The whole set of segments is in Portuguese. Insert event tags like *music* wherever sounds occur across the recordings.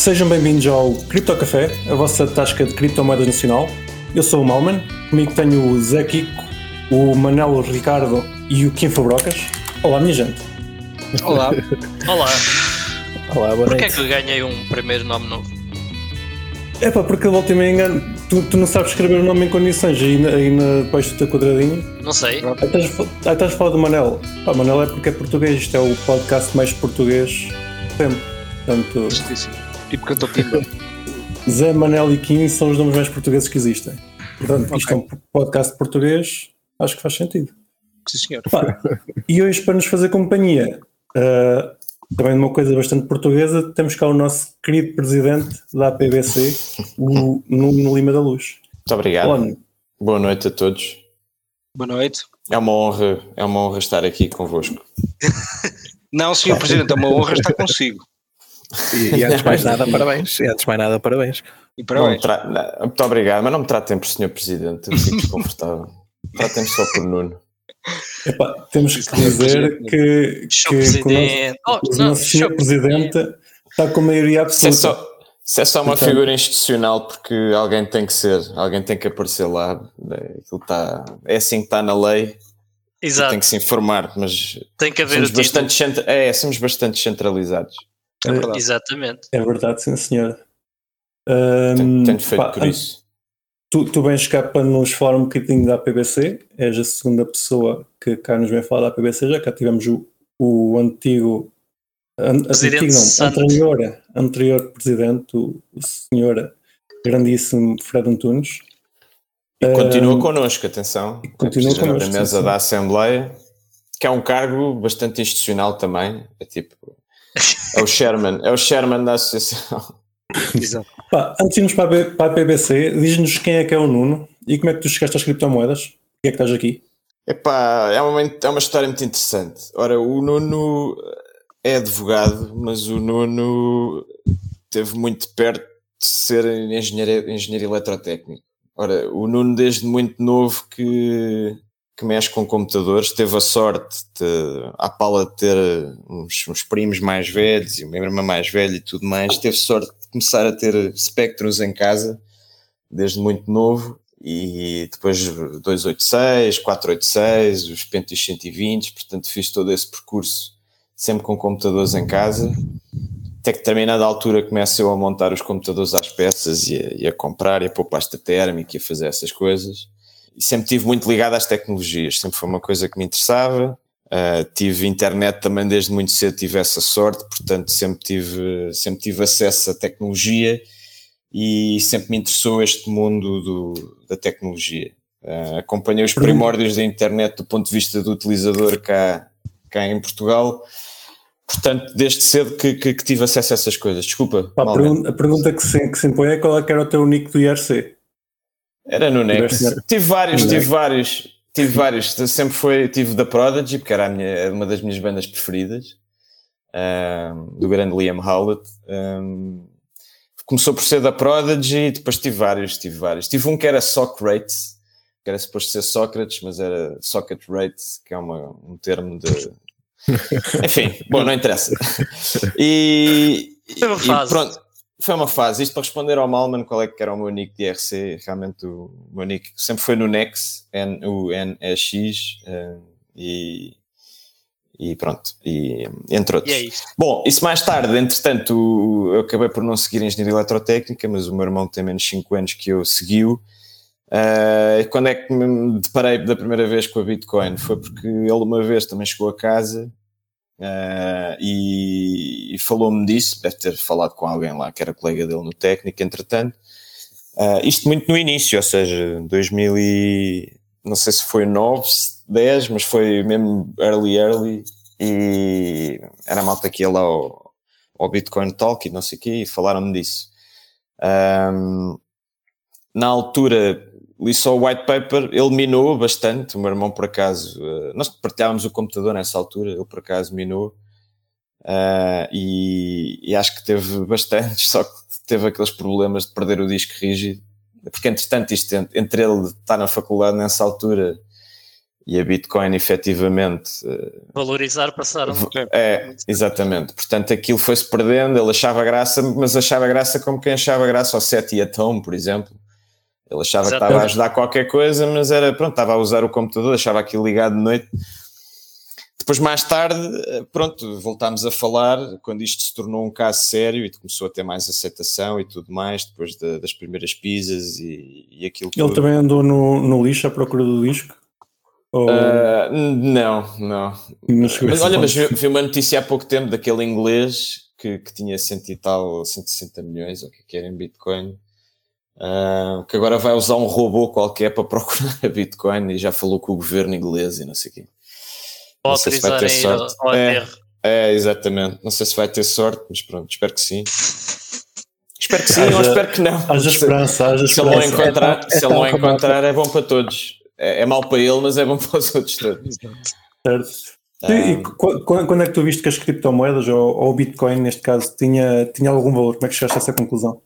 Sejam bem-vindos ao Cripto Café, a vossa tasca de criptomoedas nacional. Eu sou o Malman, comigo tenho o Zé Kiko, o Manelo Ricardo e o Kim Fabrocas. Olá, minha gente. Olá. Olá. Olá, boa Porquê é que eu ganhei um primeiro nome novo? É pá, porque a volta e meia engano, tu, tu não sabes escrever o nome em condições, aí, na- aí na, debaixo do teu quadradinho. Não sei. Aí estás, a fa- aí estás a falar do Manel. Pá, Manel é porque é português, isto é o podcast mais português sempre. Portanto, Justíssimo. Tipo Pimba. Zé, Manel e Kim são os nomes mais portugueses que existem. Portanto, isto é um podcast português, acho que faz sentido. Sim, senhor. Pá, e hoje, para nos fazer companhia, ah, também de uma coisa bastante portuguesa, temos cá o nosso querido presidente da APBC, o Nuno Lima da Luz. Muito obrigado. Olá, Nuno. Boa noite a todos. Boa noite. É uma honra, é uma honra estar aqui convosco. *laughs* Não, senhor Presidente, é uma honra estar consigo. E, *laughs* e antes de mais nada, parabéns. E antes mais nada, parabéns. E parabéns. tra- não, Muito obrigado, mas não me tratem por senhor presidente, eu fico desconfortável. *laughs* Tratem-me só por Nuno. Epá, temos que é dizer que, que, o Oh, nosso, o não, nosso senhor presidente está com maioria Se é absoluta. só, se é só uma Então- figura institucional, porque alguém tem que ser, alguém tem que aparecer lá. é, tá, é assim que está na lei, Exato. tem que se informar, mas Tem que haver somos bastante, é, somos bastante centralizados. É verdade. Exatamente. É verdade, sim, senhor. Ahm, tenho feito pá, por isso. Tu, tu vens cá para nos falar um bocadinho da APBC, és a segunda pessoa que cá nos vem falar da APBC, já cá tivemos o, o antigo, an, Presidente antigo não, anterior, anterior presidente, o, o senhor grandíssimo Fred Antunes. E continua Ahm, connosco, atenção. continua presidente connosco, da mesa sim, sim. da Assembleia, que é um cargo bastante institucional também. É tipo. É o Sherman, é o Sherman da associação. Exato. Pá, antes de irmos para a, para a APBC, diz-nos quem é que é o Nuno e como é que tu chegaste às criptomoedas? Porquê é que estás aqui? Epá, é uma, é uma história muito interessante. Ora, o Nuno é advogado, mas o Nuno esteve muito perto de ser engenheiro, engenheiro eletrotécnico. Ora, o Nuno desde muito novo que, que mexe com computadores, teve a sorte de, à pala de ter uns, uns primos mais velhos e uma irmã mais velha e tudo mais, teve sorte de começar a ter Spectros em casa desde muito novo e depois 286, 486, os Pentium 120, portanto fiz todo esse percurso sempre com computadores em casa, até que determinada altura começo eu a montar os computadores às peças e a, e a comprar e a pôr pasta térmica e a fazer essas coisas. E sempre estive muito ligado às tecnologias, sempre foi uma coisa que me interessava. Uh, tive internet também desde muito cedo, tive essa sorte, portanto sempre tive, sempre tive acesso à tecnologia e sempre me interessou este mundo do, da tecnologia. Uh, acompanhei os primórdios da internet do ponto de vista do utilizador cá, cá em Portugal, portanto, desde cedo que, que, que tive acesso a essas coisas. Desculpa, Pá, a, pergunta que se, que se impõe é qual é que era o teu nick do IRC? Era no Nex. Tive vários, tive vários, tive vários. Sempre foi, tive da Prodigy, porque era a minha, uma das minhas bandas preferidas, um, do grande Liam Howlett. Um, começou por ser da Prodigy, depois tive vários, tive vários. Tive um que era Socrates, que era suposto ser Sócrates, mas era Socket Rates, que é uma, um termo de. *laughs* Enfim, bom, não interessa. E, e pronto, foi uma fase. Isto para responder ao Malman, qual é que era o meu nick de IRC? Realmente o meu nick sempre foi no Nex, N, o NEX, eh, e, e pronto, e, entre E outros. é isso. Bom, isso mais tarde, entretanto, eu acabei por não seguir engenharia eletrotécnica, mas o meu irmão tem menos 5 anos que eu seguiu. Uh, quando é que me deparei da primeira vez com a Bitcoin? Foi porque ele uma vez também chegou a casa uh, e, e falou-me disso, deve ter falado com alguém lá que era colega dele no técnico, entretanto. Uh, isto muito no início, ou seja, 2000 e, não sei se foi 9, 10, mas foi mesmo early, early e era malta que ia lá ao, ao Bitcoin Talk e não sei o quê e falaram-me disso. Um, na altura li só o white paper, ele minou bastante, o meu irmão por acaso, uh, nós partilhávamos o computador nessa altura, ele por acaso minou. Uh, e, e acho que teve *laughs* bastante, só que teve aqueles problemas de perder o disco rígido, porque entretanto isto, entre ele estar na faculdade nessa altura e a Bitcoin efetivamente uh, valorizar passaram é, exatamente, portanto aquilo foi-se perdendo, ele achava graça mas achava graça como quem achava graça ao Seti Atom, por exemplo ele achava Exatamente. que estava a ajudar qualquer coisa, mas era pronto, estava a usar o computador, achava aquilo ligado de noite. Depois, mais tarde, pronto, voltámos a falar quando isto se tornou um caso sério e começou a ter mais aceitação e tudo mais, depois de, das primeiras pizzas e, e aquilo Ele tudo. também andou no, no lixo à procura do disco? Ou... Uh, não, não. Mas, mas olha, mas vi, vi, uma notícia há pouco tempo daquele inglês que, que tinha cento e tal, 160 milhões, ou o que é era em Bitcoin Uh, que agora vai usar um robô qualquer para *laughs* procurar a Bitcoin e já falou com o governo inglês e não sei o quê. Não sei se vai ter sorte. É, é, exatamente. Não sei se vai ter sorte, mas pronto, espero que sim. Espero que sim, haja, ou espero que não. Haja esperança, haja se ele não encontrar, é, se ele não encontrar é bom para todos. É, é mau para ele, mas é bom para os outros todos. Certo. Um, e quando é que tu viste que as criptomoedas, ou, ou o Bitcoin neste caso, tinha, tinha algum valor? Como é que chegaste a essa conclusão?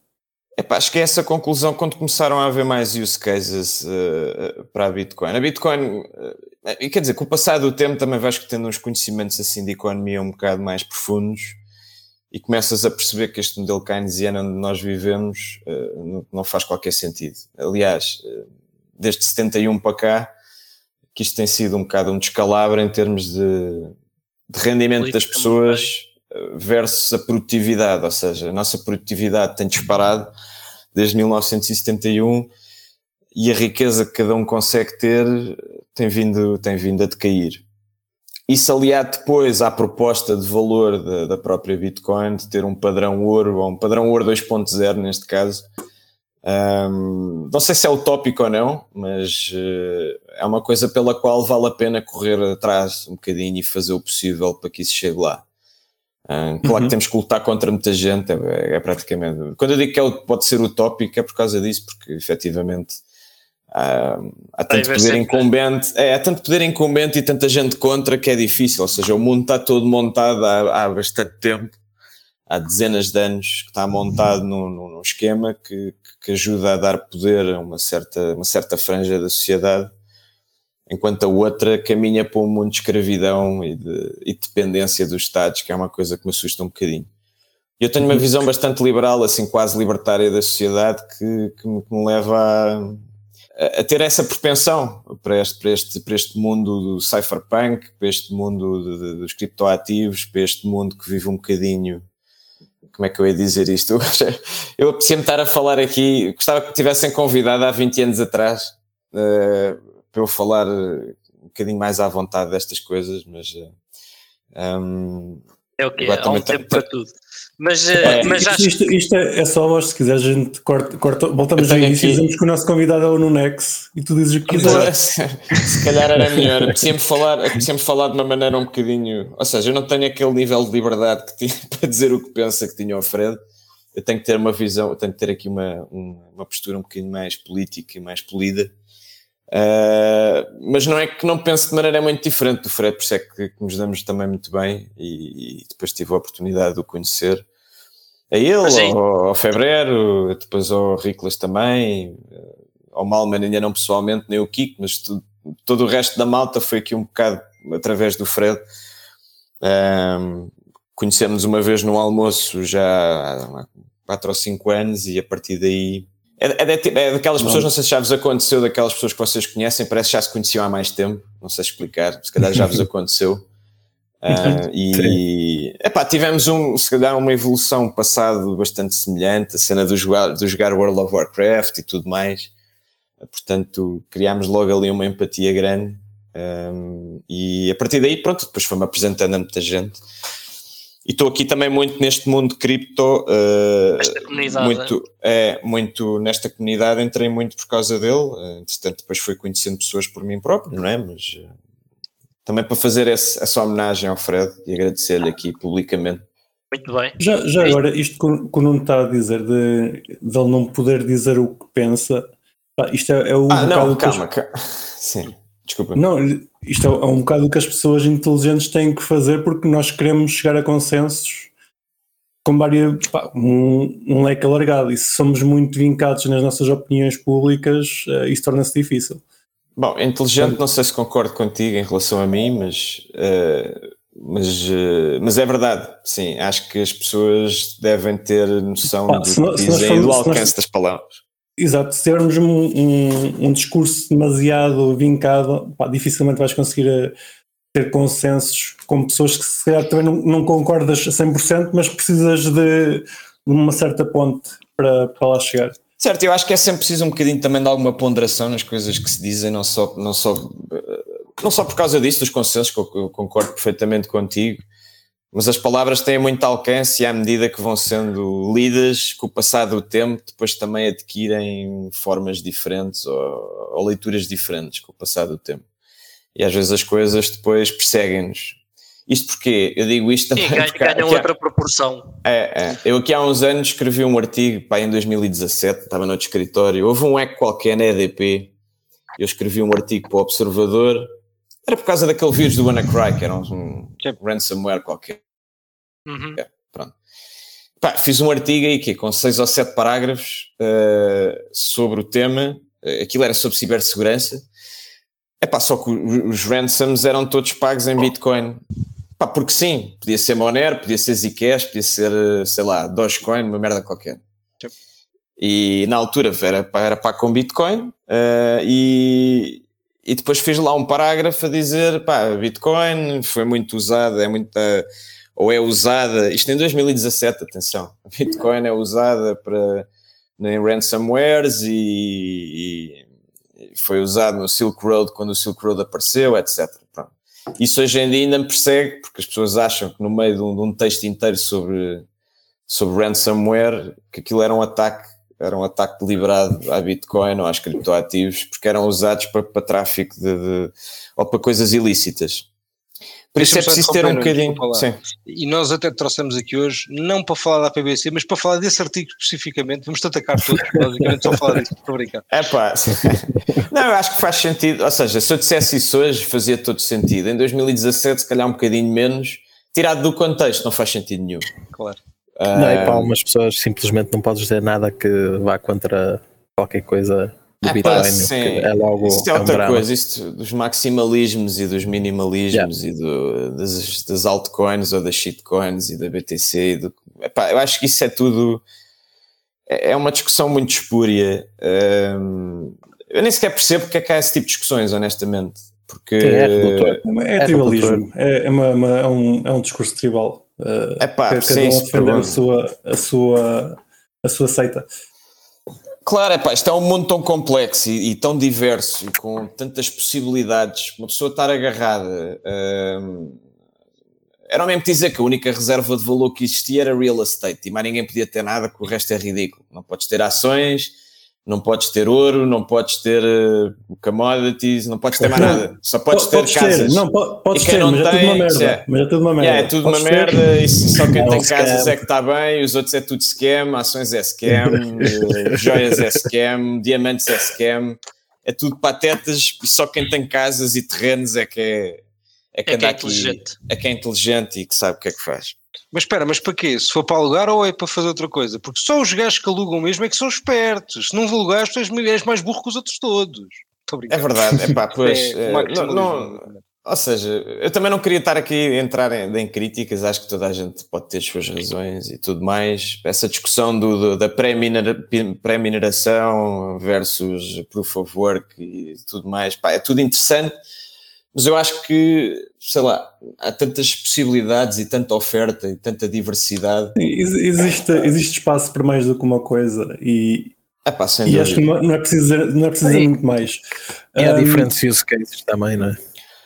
Epá, acho que é essa conclusão quando começaram a haver mais use cases uh, para a Bitcoin. A Bitcoin, uh, quer dizer, com o passar do tempo também vais tendo uns conhecimentos assim de economia um bocado mais profundos e começas a perceber que este modelo keynesiano onde nós vivemos uh, não, não, faz qualquer sentido. Aliás, desde 71 para cá, que isto tem sido um bocado um descalabro em termos de, de rendimento das pessoas versus a produtividade, ou seja, a nossa produtividade tem disparado desde 1971 e a riqueza que cada um consegue ter tem vindo, tem vindo a decair. Isso aliado depois à proposta de valor da, da própria Bitcoin, de ter um padrão ouro, ou um padrão ouro 2.0 neste caso, um, não sei se é utópico ou não, mas uh, é uma coisa pela qual vale a pena correr atrás um bocadinho e fazer o possível para que isso chegue lá. Claro uhum. que temos que lutar contra muita gente, é, é, praticamente. Quando eu digo que é, pode ser utópico, é por causa disso, porque efetivamente uh, há tanto poder incumbente, é, há tanto poder incumbente e tanta gente contra que é difícil. Ou seja, o mundo está todo montado há, há bastante tempo, há dezenas de anos que está montado num, num esquema que, que ajuda a dar poder a uma certa, uma certa franja da sociedade enquanto a outra caminha para um mundo de escravidão e de, e dependência dos Estados, que é uma coisa que me assusta um bocadinho. Eu tenho uma visão bastante liberal, assim, quase libertária da sociedade, que, que, me, que me, leva a, a, ter essa propensão para este, para este, para este mundo do cypherpunk, para este mundo de, de, dos criptoativos, para este mundo que vive um bocadinho. Como é que eu ia dizer isto? *laughs* Eu aprecia-me estar a falar aqui, gostava que me tivessem convidado há 20 anos atrás. Uh, para eu falar eh, um bocadinho mais à vontade destas coisas, mas. Um, eh, ehm, é o que Há um tempo para tudo. Mas, é, mas acho... isto, isto é, é, só hoje, se quiser, a gente corta, corta voltamos ao início e dizemos que o nosso convidado é o Nunex e tu dizes o que quiseres. *laughs* se calhar era melhor. Apetecia-me falar, apetecia falar de uma maneira um bocadinho. Ou seja, eu não tenho aquele nível de liberdade que tinha *laughs* para dizer o que pensa que tinha o Fred. Eu tenho que ter uma visão, eu tenho que ter aqui uma, uma postura um bocadinho mais política e mais polida Uh, mas não é que não pense de maneira muito diferente do Fred, por isso é que, que nos damos também muito bem e, e, depois tive a oportunidade de o conhecer. A ele, ao, ao Febrero, depois ao Riclas também, ao Malman ainda não pessoalmente, nem o Kiko, mas tu, todo o resto da malta foi aqui um bocado através do Fred. Um, conhecemos uma vez no almoço já há 4 ou 5 anos e a partir daí é, é, de, é daquelas pessoas, não. não sei se já vos aconteceu, daquelas pessoas que vocês conhecem, parece que já se conheciam há mais tempo, não sei explicar, se calhar já vos *laughs* aconteceu. Uh, e epá, tivemos um, se calhar uma evolução passado bastante semelhante, a cena do jogar, do jogar World of Warcraft e tudo mais. Portanto, criámos logo ali uma empatia grande. Um, e a partir daí, pronto, depois foi-me apresentando a muita gente. E estou aqui também muito neste mundo de cripto, uh, muito, é, muito nesta comunidade, entrei muito por causa dele, uh, entretanto depois fui conhecendo pessoas por mim próprio, não é? Mas uh, também para fazer esse, essa homenagem ao Fred e agradecer-lhe aqui publicamente. Muito bem. Já, já agora, isto que o Nuno está a dizer, de, de ele não poder dizer o que pensa, isto é, é o. Ah, não, calma, calma. *laughs* Sim. Desculpa. Não, isto é, é um bocado o que as pessoas inteligentes têm que fazer porque nós queremos chegar a consensos com várias, pá, um, um, leque alargado e se somos muito vincados nas nossas opiniões públicas, uh, isso torna-se difícil. Bom, inteligente, não sei se concordo contigo em relação a mim, mas, uh, mas, uh, mas é verdade, sim. Acho que as pessoas devem ter noção do, nós, dizem, do alcance nós, das palavras. Exato, se um, um, um discurso demasiado vincado, pá, dificilmente vais conseguir eh, ter consensos com pessoas que se calhar também não, não concordas a 100%, mas precisas de uma certa ponte para, para lá chegar. Certo, eu acho que é sempre preciso um bocadinho também de alguma ponderação nas coisas que se dizem, não só, não só, não só por causa disso, dos consensos, que eu concordo perfeitamente contigo, mas as palavras têm muito alcance e à medida que vão sendo lidas, com o passar do tempo, depois também adquirem formas diferentes ou, ou leituras diferentes com o passar do tempo. E às vezes as coisas depois perseguem-nos. Isto porque eu digo isto também. Sim, ganham outra há, proporção. É, é, Eu aqui há uns anos escrevi um artigo, pá, em 2017, estava no outro escritório. Houve um eco qualquer na EDP. Eu escrevi um artigo para o Observador. Era por causa daquele vírus do WannaCry, que era um, ransomware qualquer. Uhum. É, pronto. Pá, fiz um artigo aí que com seis ou sete parágrafos uh, sobre o tema. Uh, aquilo era sobre cibersegurança. É pá, só que os ransoms eram todos pagos em Bitcoin. Pá, porque sim, podia ser Monero, podia ser Zcash, podia ser, eh, sei lá, Dogecoin, uma merda qualquer. E na altura era, era pago com Bitcoin uh, e, e depois fiz lá um parágrafo a dizer, pá, Bitcoin foi muito usada, é muita ou é usada, isto em 2017, atenção, *laughs* Bitcoin é usada para em ransomwares e, e, foi usado no Silk Road quando o Silk Road apareceu, etc. Pronto. Isso hoje em dia ainda me persegue, porque as pessoas acham que no meio de um, de um texto inteiro sobre, sobre ransomware, que aquilo era um ataque, era um ataque deliberado à Bitcoin ou às criptoativos, porque eram usados para, para tráfico de, de, ou para coisas ilícitas. Por isso é preciso ter um bocadinho. E nós até trouxemos aqui hoje, não para falar da PBC, mas para falar desse artigo especificamente. Vamos-te atacar todos, *laughs* basicamente só falar disso, para brincar. É pá, não, eu acho que faz sentido. Ou seja, se eu dissesse isso hoje, fazia todo sentido. Em 2017, se calhar um bocadinho menos, tirado do contexto, não faz sentido nenhum. Claro. Não, e para algumas pessoas simplesmente não podes dizer nada que vá contra qualquer coisa do Bitcoin. É logo isto é outra coisa, isto dos maximalismos e dos minimalismos yeah. e do, das, das, altcoins ou das shitcoins e da BTC. E do, epá, eu acho que isso é tudo. É, é uma discussão muito espúria. Um, eu nem sequer percebo porque é que há esse tipo de discussões, honestamente. Porque é, é, é tribalismo, é, é, uma, uma, é, um, é um discurso tribal. Uh, Epá, cada sim, um defender a sua, a, sua, a sua seita. Claro, é pá, isto é um mundo tão complexo e, e, tão diverso e com tantas possibilidades. Uma pessoa estar agarrada. Hum, era o mesmo dizer que a única reserva de valor que existia era real estate e mais ninguém podia ter nada, porque o resto é ridículo. Não podes ter ações, não podes ter ouro, não podes ter uh, commodities, não podes ter mais nada. Só podes, ter casas. Ter. Não, podes ter, não mas tem, é tudo uma merda. É, mas é tudo uma merda. Yeah, é tudo podes uma ter. merda e só quem tem casas é que está bem, os outros é tudo scam, ações é scam, uh, *laughs* joias é scam, diamantes é scam. É tudo patetas e só quem tem casas e terrenos é que é, é que é que é aqui, é que é inteligente e que sabe o que é que faz. Mas espera, mas para quê? Se for para alugar ou é para fazer outra coisa? Porque só os gajos que alugam mesmo é que são espertos. Se não alugares, tu és, és mais burro que os outros todos. É verdade, é pá, *laughs* pois. é, não, não, ou seja, eu também não queria estar aqui a entrar em, em, críticas, acho que toda a gente pode ter as suas razões e tudo mais. Essa discussão do, do da pré-mineração versus proof of work e tudo mais, pá, é tudo interessante mas eu acho que, sei lá, há tantas possibilidades e tanta oferta e tanta diversidade. Existe, existe espaço para mais do que uma coisa e, Epá, e acho que não, não é preciso, não é preciso muito mais. E há um, diferentes use cases também, não é?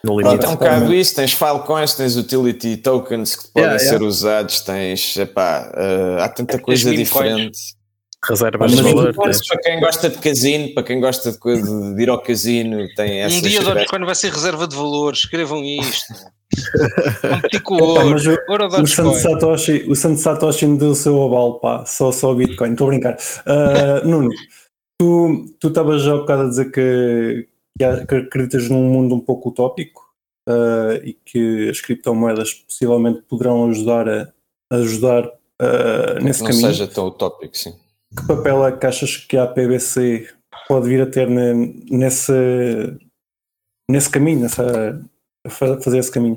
No limite. É um bocado isso, tens filecoins, tens utility tokens que podem yeah, ser usados, tens, epá, uh, há tanta coisa diferente reservas de valor. Para quem gosta de casino, para quem gosta de, de ir ao casino, tem essa. Um dia Dogecoin vai ser reserva de valor, escrevam isto. *laughs* Com o o, o, Santo Satoshi, o Santo Satoshi me deu o seu aval, pá, só, só Bitcoin, estou a brincar. Uh, *laughs* Nuno, tu estavas já há bocado a dizer que, que acreditas num mundo um pouco utópico uh, e que as criptomoedas possivelmente poderão ajudar a ajudar uh, nesse não caminho. Não seja tão utópico, sim. Que papel é que achas que a PBC pode vir a ter nesse, nesse caminho, nessa, fazer esse caminho.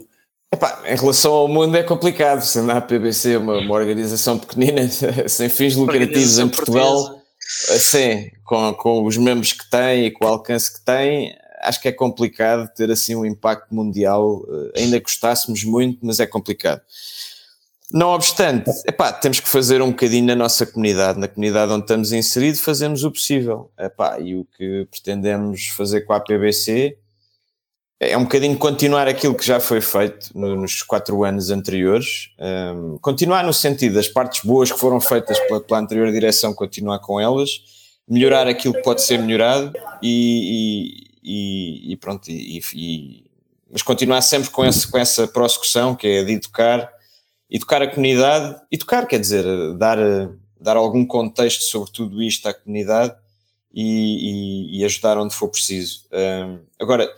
Epá, em relação ao mundo é complicado, sendo a PBC uma, uma organização pequenina, *laughs* sem fins lucrativos em Portugal, assim, com, com os membros que tem e com o alcance que tem, acho que é complicado ter assim um impacto mundial, eh, ainda gostássemos muito, mas é complicado. Não obstante, epá, temos que fazer um bocadinho na nossa comunidade, na comunidade onde estamos inseridos, fazemos o possível. Epá, e o que pretendemos fazer com a PBC é um bocadinho continuar aquilo que já foi feito nos quatro anos anteriores, um, continuar no sentido das partes boas que foram feitas pela, pela, anterior direção, continuar com elas, melhorar aquilo que pode ser melhorado e, e, e pronto, e, mas continuar sempre com, esse, com essa prossecução que é de educar, educar a comunidade, educar quer dizer, dar, dar algum contexto sobre tudo isto à comunidade e, ajudar onde for preciso. Um, agora,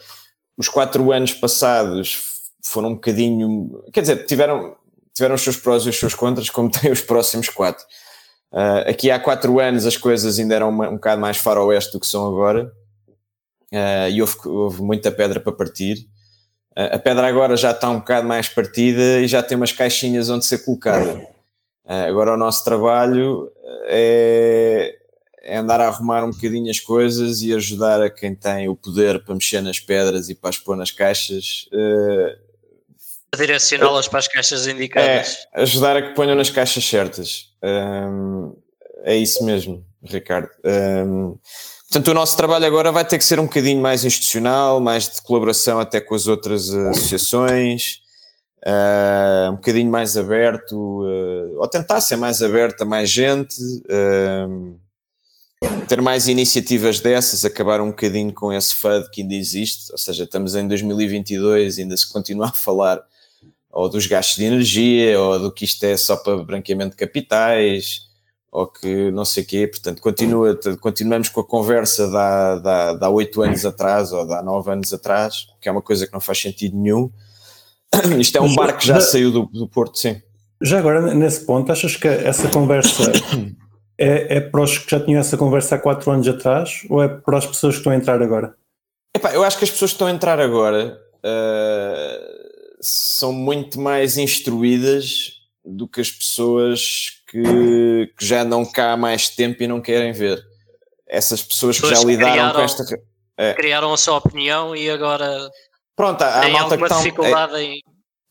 os quatro anos passados foram um bocadinho, quer dizer, tiveram, tiveram os seus prós e os seus contras, como *laughs* têm os próximos quatro. Uh, aqui há quatro anos as coisas ainda eram uma, um bocado mais faroeste do que são agora, uh, e houve, houve, muita pedra para partir. A pedra agora já está um bocado mais partida e já tem umas caixinhas onde ser colocada. agora o nosso trabalho é, é andar a arrumar um bocadinho as coisas e ajudar a quem tem o poder para mexer nas pedras e para as pôr nas caixas. Uh, Direcioná-las para as caixas indicadas. É, ajudar a que ponham nas caixas certas. Um, é isso mesmo, Ricardo. Um, portanto, o nosso trabalho agora vai ter que ser um bocadinho mais institucional, mais de colaboração até com as outras associações. Uh, um bocadinho mais aberto, uh, ou tentar ser mais aberto a mais gente, uh, ter mais iniciativas dessas, acabar um bocadinho com esse FUD que ainda existe, ou seja, estamos em 2022 ainda se continua a falar ou dos gastos de energia, ou do que isto é só para branqueamento de capitais, ou que não sei o quê, portanto continua, continuamos com a conversa de há oito anos atrás, ou de há nove anos atrás, que é uma coisa que não faz sentido nenhum. *clears throat* Isto é um barco que já, já saiu do, do Porto, sim. Já agora, nesse ponto, achas que essa conversa é, é para os que já tinham essa conversa há quatro anos atrás ou é para as pessoas que estão a entrar agora? Epá, eu acho que as pessoas que estão a entrar agora uh, são muito mais instruídas do que as pessoas que, que, já andam cá há mais tempo e não querem ver. Essas pessoas, pessoas que já lidaram criaram, com esta. É. Criaram a sua opinião e agora. Pronto, há, há malta que estão. dificuldade é, em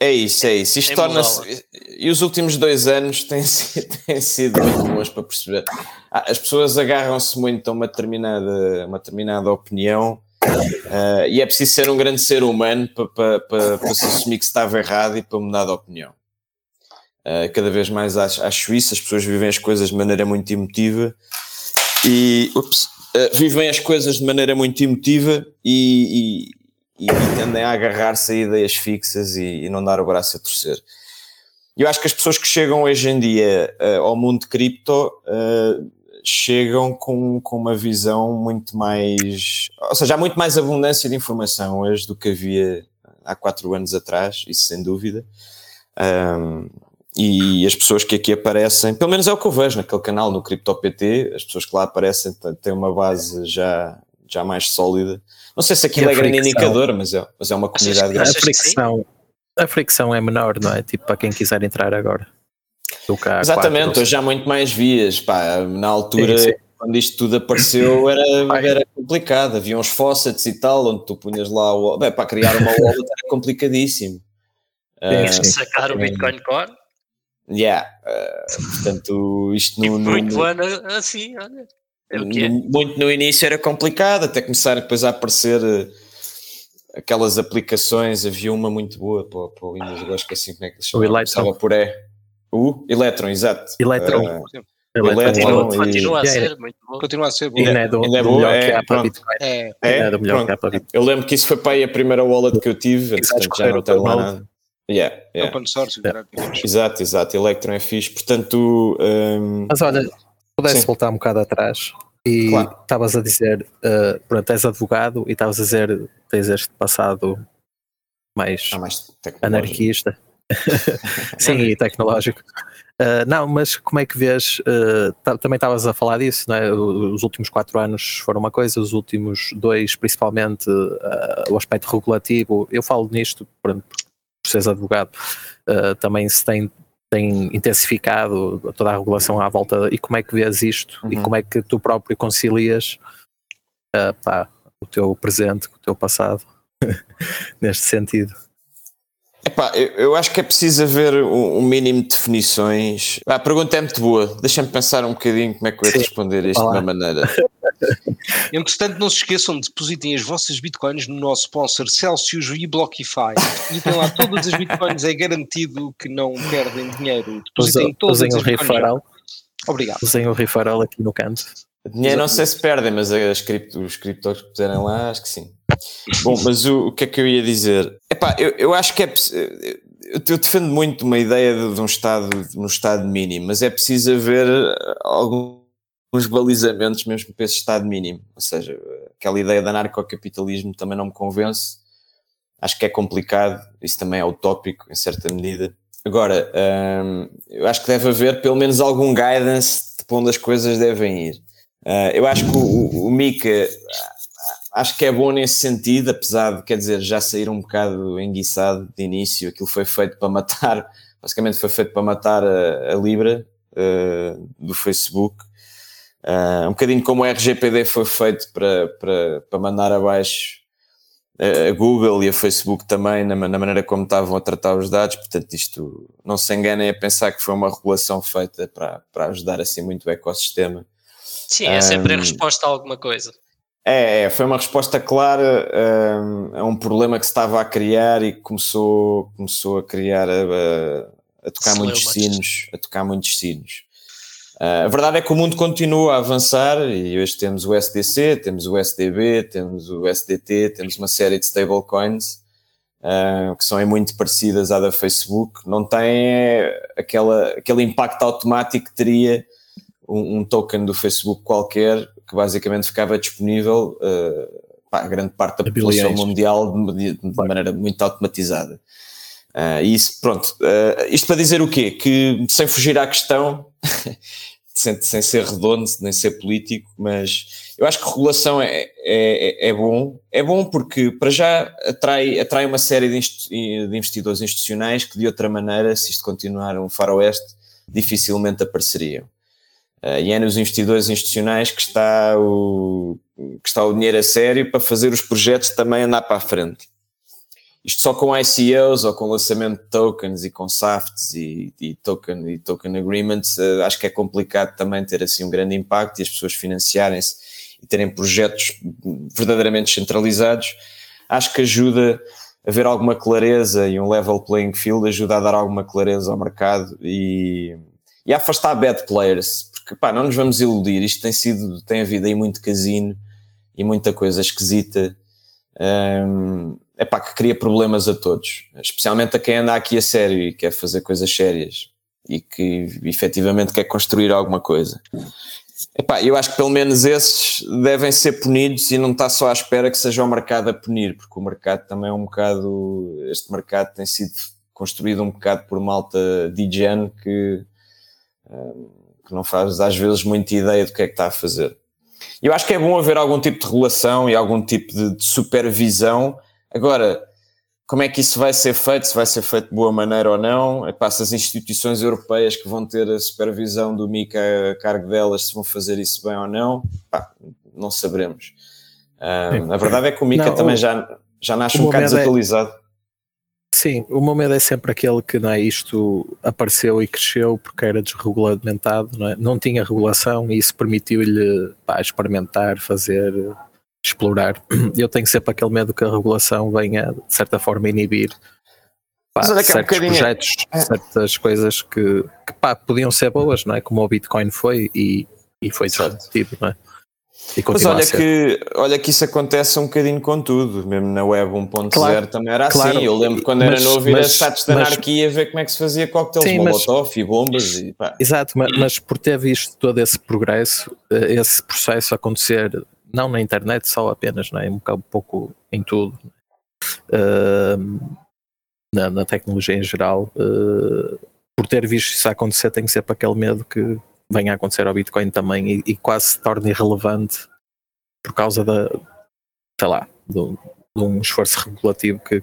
é isso, é isso. Isto torna-se. E os últimos dois anos *laughs* têm sido, têm sido muito bons para perceber. Ah, as pessoas agarram-se muito a uma determinada, uma determinada opinião uh, e é preciso ser um grande ser humano para, para, para, para, se assumir que estava errado e para mudar de opinião. Uh, cada vez mais acho, acho isso, as pessoas vivem as coisas de maneira muito emotiva e ups, uh, vivem as coisas de maneira muito emotiva e, e, e tendem a agarrar-se a ideias fixas e, e, não dar o braço a torcer. Eu acho que as pessoas que chegam hoje em dia uh, ao mundo de cripto uh, chegam com, com uma visão muito mais. Ou seja, há muito mais abundância de informação hoje do que havia há quatro anos atrás, isso sem dúvida. Um, e as pessoas que aqui aparecem, pelo menos é o que eu vejo naquele canal no CryptoPT, as pessoas que lá aparecem têm uma base já, já mais sólida não sei se aquilo é grande indicador, mas é, mas é uma comunidade grande. A fricção, a fricção é menor, não é? Tipo, para quem quiser entrar agora. Exatamente, hoje há muito mais vias. Pá, na altura, sim, sim. quando isto tudo apareceu, *coughs* era, era complicado. Havia uns faucets e tal, onde tu punhas lá o. Bem, para criar uma *laughs* wallet era complicadíssimo. Tinhas uh, sacar o Bitcoin Core. Yeah, uh, portanto, isto no. muito no, ano assim, olha. É no, muito no início era complicado, até começar depois a aparecer uh, aquelas aplicações. Havia uma muito boa para, para o Windows, eu acho que é assim como é que se chama. O Electron. por E. O Electron, exato. Electron. Uh, Electron continua, continua a ser muito bom. Continua a ser bom. Ainda é do, ainda é é, é, é, é, do melhor pronto. Eu lembro que isso foi para aí a primeira wallet que eu tive, portanto já não tenho lá nada. Yeah, yeah. Open source, yeah. Exato, exato. Electron é fixe, portanto. Um... Mas olha, pudesse Sim. voltar um bocado atrás e estavas claro. a dizer, uh, pronto, és advogado e estavas a dizer, tens este passado mais, ah, mais anarquista. *laughs* Sim, e tecnológico. Uh, não, mas como é que vês? Uh, também estavas a falar disso, não é? Os últimos quatro anos foram uma coisa, os últimos dois, principalmente uh, o aspecto regulativo. Eu falo nisto por seres advogado, também se tem, tem intensificado toda a regulação à volta. E como é que vês isto? Uhum. E como é que tu próprio concilias pá, o teu presente com o teu passado *laughs* neste sentido? Epá, eu, eu, acho que é preciso haver um, um mínimo de definições. a pergunta é muito boa. Deixa-me pensar um bocadinho como é que eu ia responder isto Olá. de uma maneira. *laughs* Entretanto, não se esqueçam de depositem as vossas bitcoins no nosso sponsor Celsius e Blockify. E tem lá todas as bitcoins, é garantido que não perdem dinheiro. Depositem todas usem as o referral. Obrigado. Usem o referral aqui no canto. Dinheiro não sei se perdem, mas as cripto, os criptos que puserem lá, acho que sim. Bom, mas o, o, que é que eu ia dizer? Epá, eu, eu acho que é. Eu, eu defendo muito uma ideia de, de um Estado, de um Estado mínimo, mas é preciso haver alguns balizamentos mesmo para esse Estado mínimo. Ou seja, aquela ideia de anarcocapitalismo também não me convence. Acho que é complicado, isso também é utópico em certa medida. Agora, hum, eu acho que deve haver pelo menos algum guidance de para onde as coisas devem ir. Uh, eu acho que o, o Mika acho que é bom nesse sentido, apesar de, quer dizer, já sair um bocado enguiçado de início, aquilo foi feito para matar, *laughs* basicamente foi feito para matar a, a Libra uh, do Facebook, uh, um bocadinho como o RGPD foi feito para, para, para mandar abaixo a Google e a Facebook também, na, na, maneira como estavam a tratar os dados, portanto isto, não se enganem a pensar que foi uma regulação feita para, para ajudar assim muito o ecossistema. Sim, é sempre um, a resposta a alguma coisa. É, é, foi uma resposta clara um, a um problema que se estava a criar e que começou, começou a criar, a, a tocar muitos sinos, a tocar muitos sinos. Uh, a verdade é que o mundo continua a avançar e hoje temos o SDC, temos o SDB, temos o SDT, temos uma série de stablecoins uh, que são muito parecidas à da Facebook, não têm é, aquela, aquele impacto automático que teria um, um token do Facebook qualquer que basicamente ficava disponível uh, para a grande parte da população mundial de, de, maneira muito automatizada. Uh, isso, pronto, uh, isto para dizer o quê? Que sem fugir à questão, *laughs* sem, sem ser redondo, nem ser político, mas eu acho que regulação é, é, é bom. É bom porque, para já, atrai, atrai uma série de, de investidores institucionais que, de outra maneira, se isto continuar um faroeste, dificilmente apareceriam. Uh, e é nos investidores institucionais que está, o, que está o dinheiro a sério para fazer os projetos também andar para a frente. Isto só com ICOs ou com lançamento de tokens e com SAFTs e, e, token, e token agreements, uh, acho que é complicado também ter assim um grande impacto e as pessoas financiarem-se e terem projetos verdadeiramente centralizados. Acho que ajuda a ver alguma clareza e um level playing field ajuda a dar alguma clareza ao mercado e, e afastar bad players, porque pá, não nos vamos iludir, isto tem sido, tem havido aí muito casino e muita coisa esquisita, um, é pá, que cria problemas a todos, especialmente a quem anda aqui a sério e quer fazer coisas sérias e que efetivamente quer construir alguma coisa. Epá, eu acho que pelo menos esses devem ser punidos e não está só à espera que seja o mercado a punir, porque o mercado também é um bocado. Este mercado tem sido construído um bocado por malta de que, que não faz às vezes muita ideia do que é que está a fazer. Eu acho que é bom haver algum tipo de regulação e algum tipo de, de supervisão. Agora, como é que isso vai ser feito? Se vai ser feito de boa maneira ou não? Se as instituições europeias que vão ter a supervisão do MICA a cargo delas, se vão fazer isso bem ou não, não saberemos. Um, a verdade é que o MICA não, também o, já, já nasce um bocado é- desatualizado. Sim, o meu medo é sempre aquele que não é, isto apareceu e cresceu porque era desregulamentado, não, é? não tinha regulação e isso permitiu-lhe experimentar, fazer, explorar. *clears throat* Eu tenho sempre aquele medo que a regulação venha de certa forma inibir pá, certos um projetos, é. certas coisas que, que pá, podiam ser boas, não é? Como o Bitcoin foi e, e foi disruptivo, não é? Mas olha que, olha que isso acontece um bocadinho com tudo, mesmo na web 1.0 claro, também era claro, assim. Eu lembro quando mas, era novo ir a sites de anarquia ver como é que se fazia coquetéis sim, molotov e bombas. E, pá. Exato, mas, mas, por ter visto todo esse progresso, eh, esse processo acontecer, não na internet só apenas, não é? um, um pouco em tudo. Uh, na, na, tecnologia em geral, uh, por ter visto isso acontecer, tenho sempre aquele medo que venha a acontecer ao Bitcoin também e, e quase se torne irrelevante por causa da, sei lá, de, de um esforço regulativo que,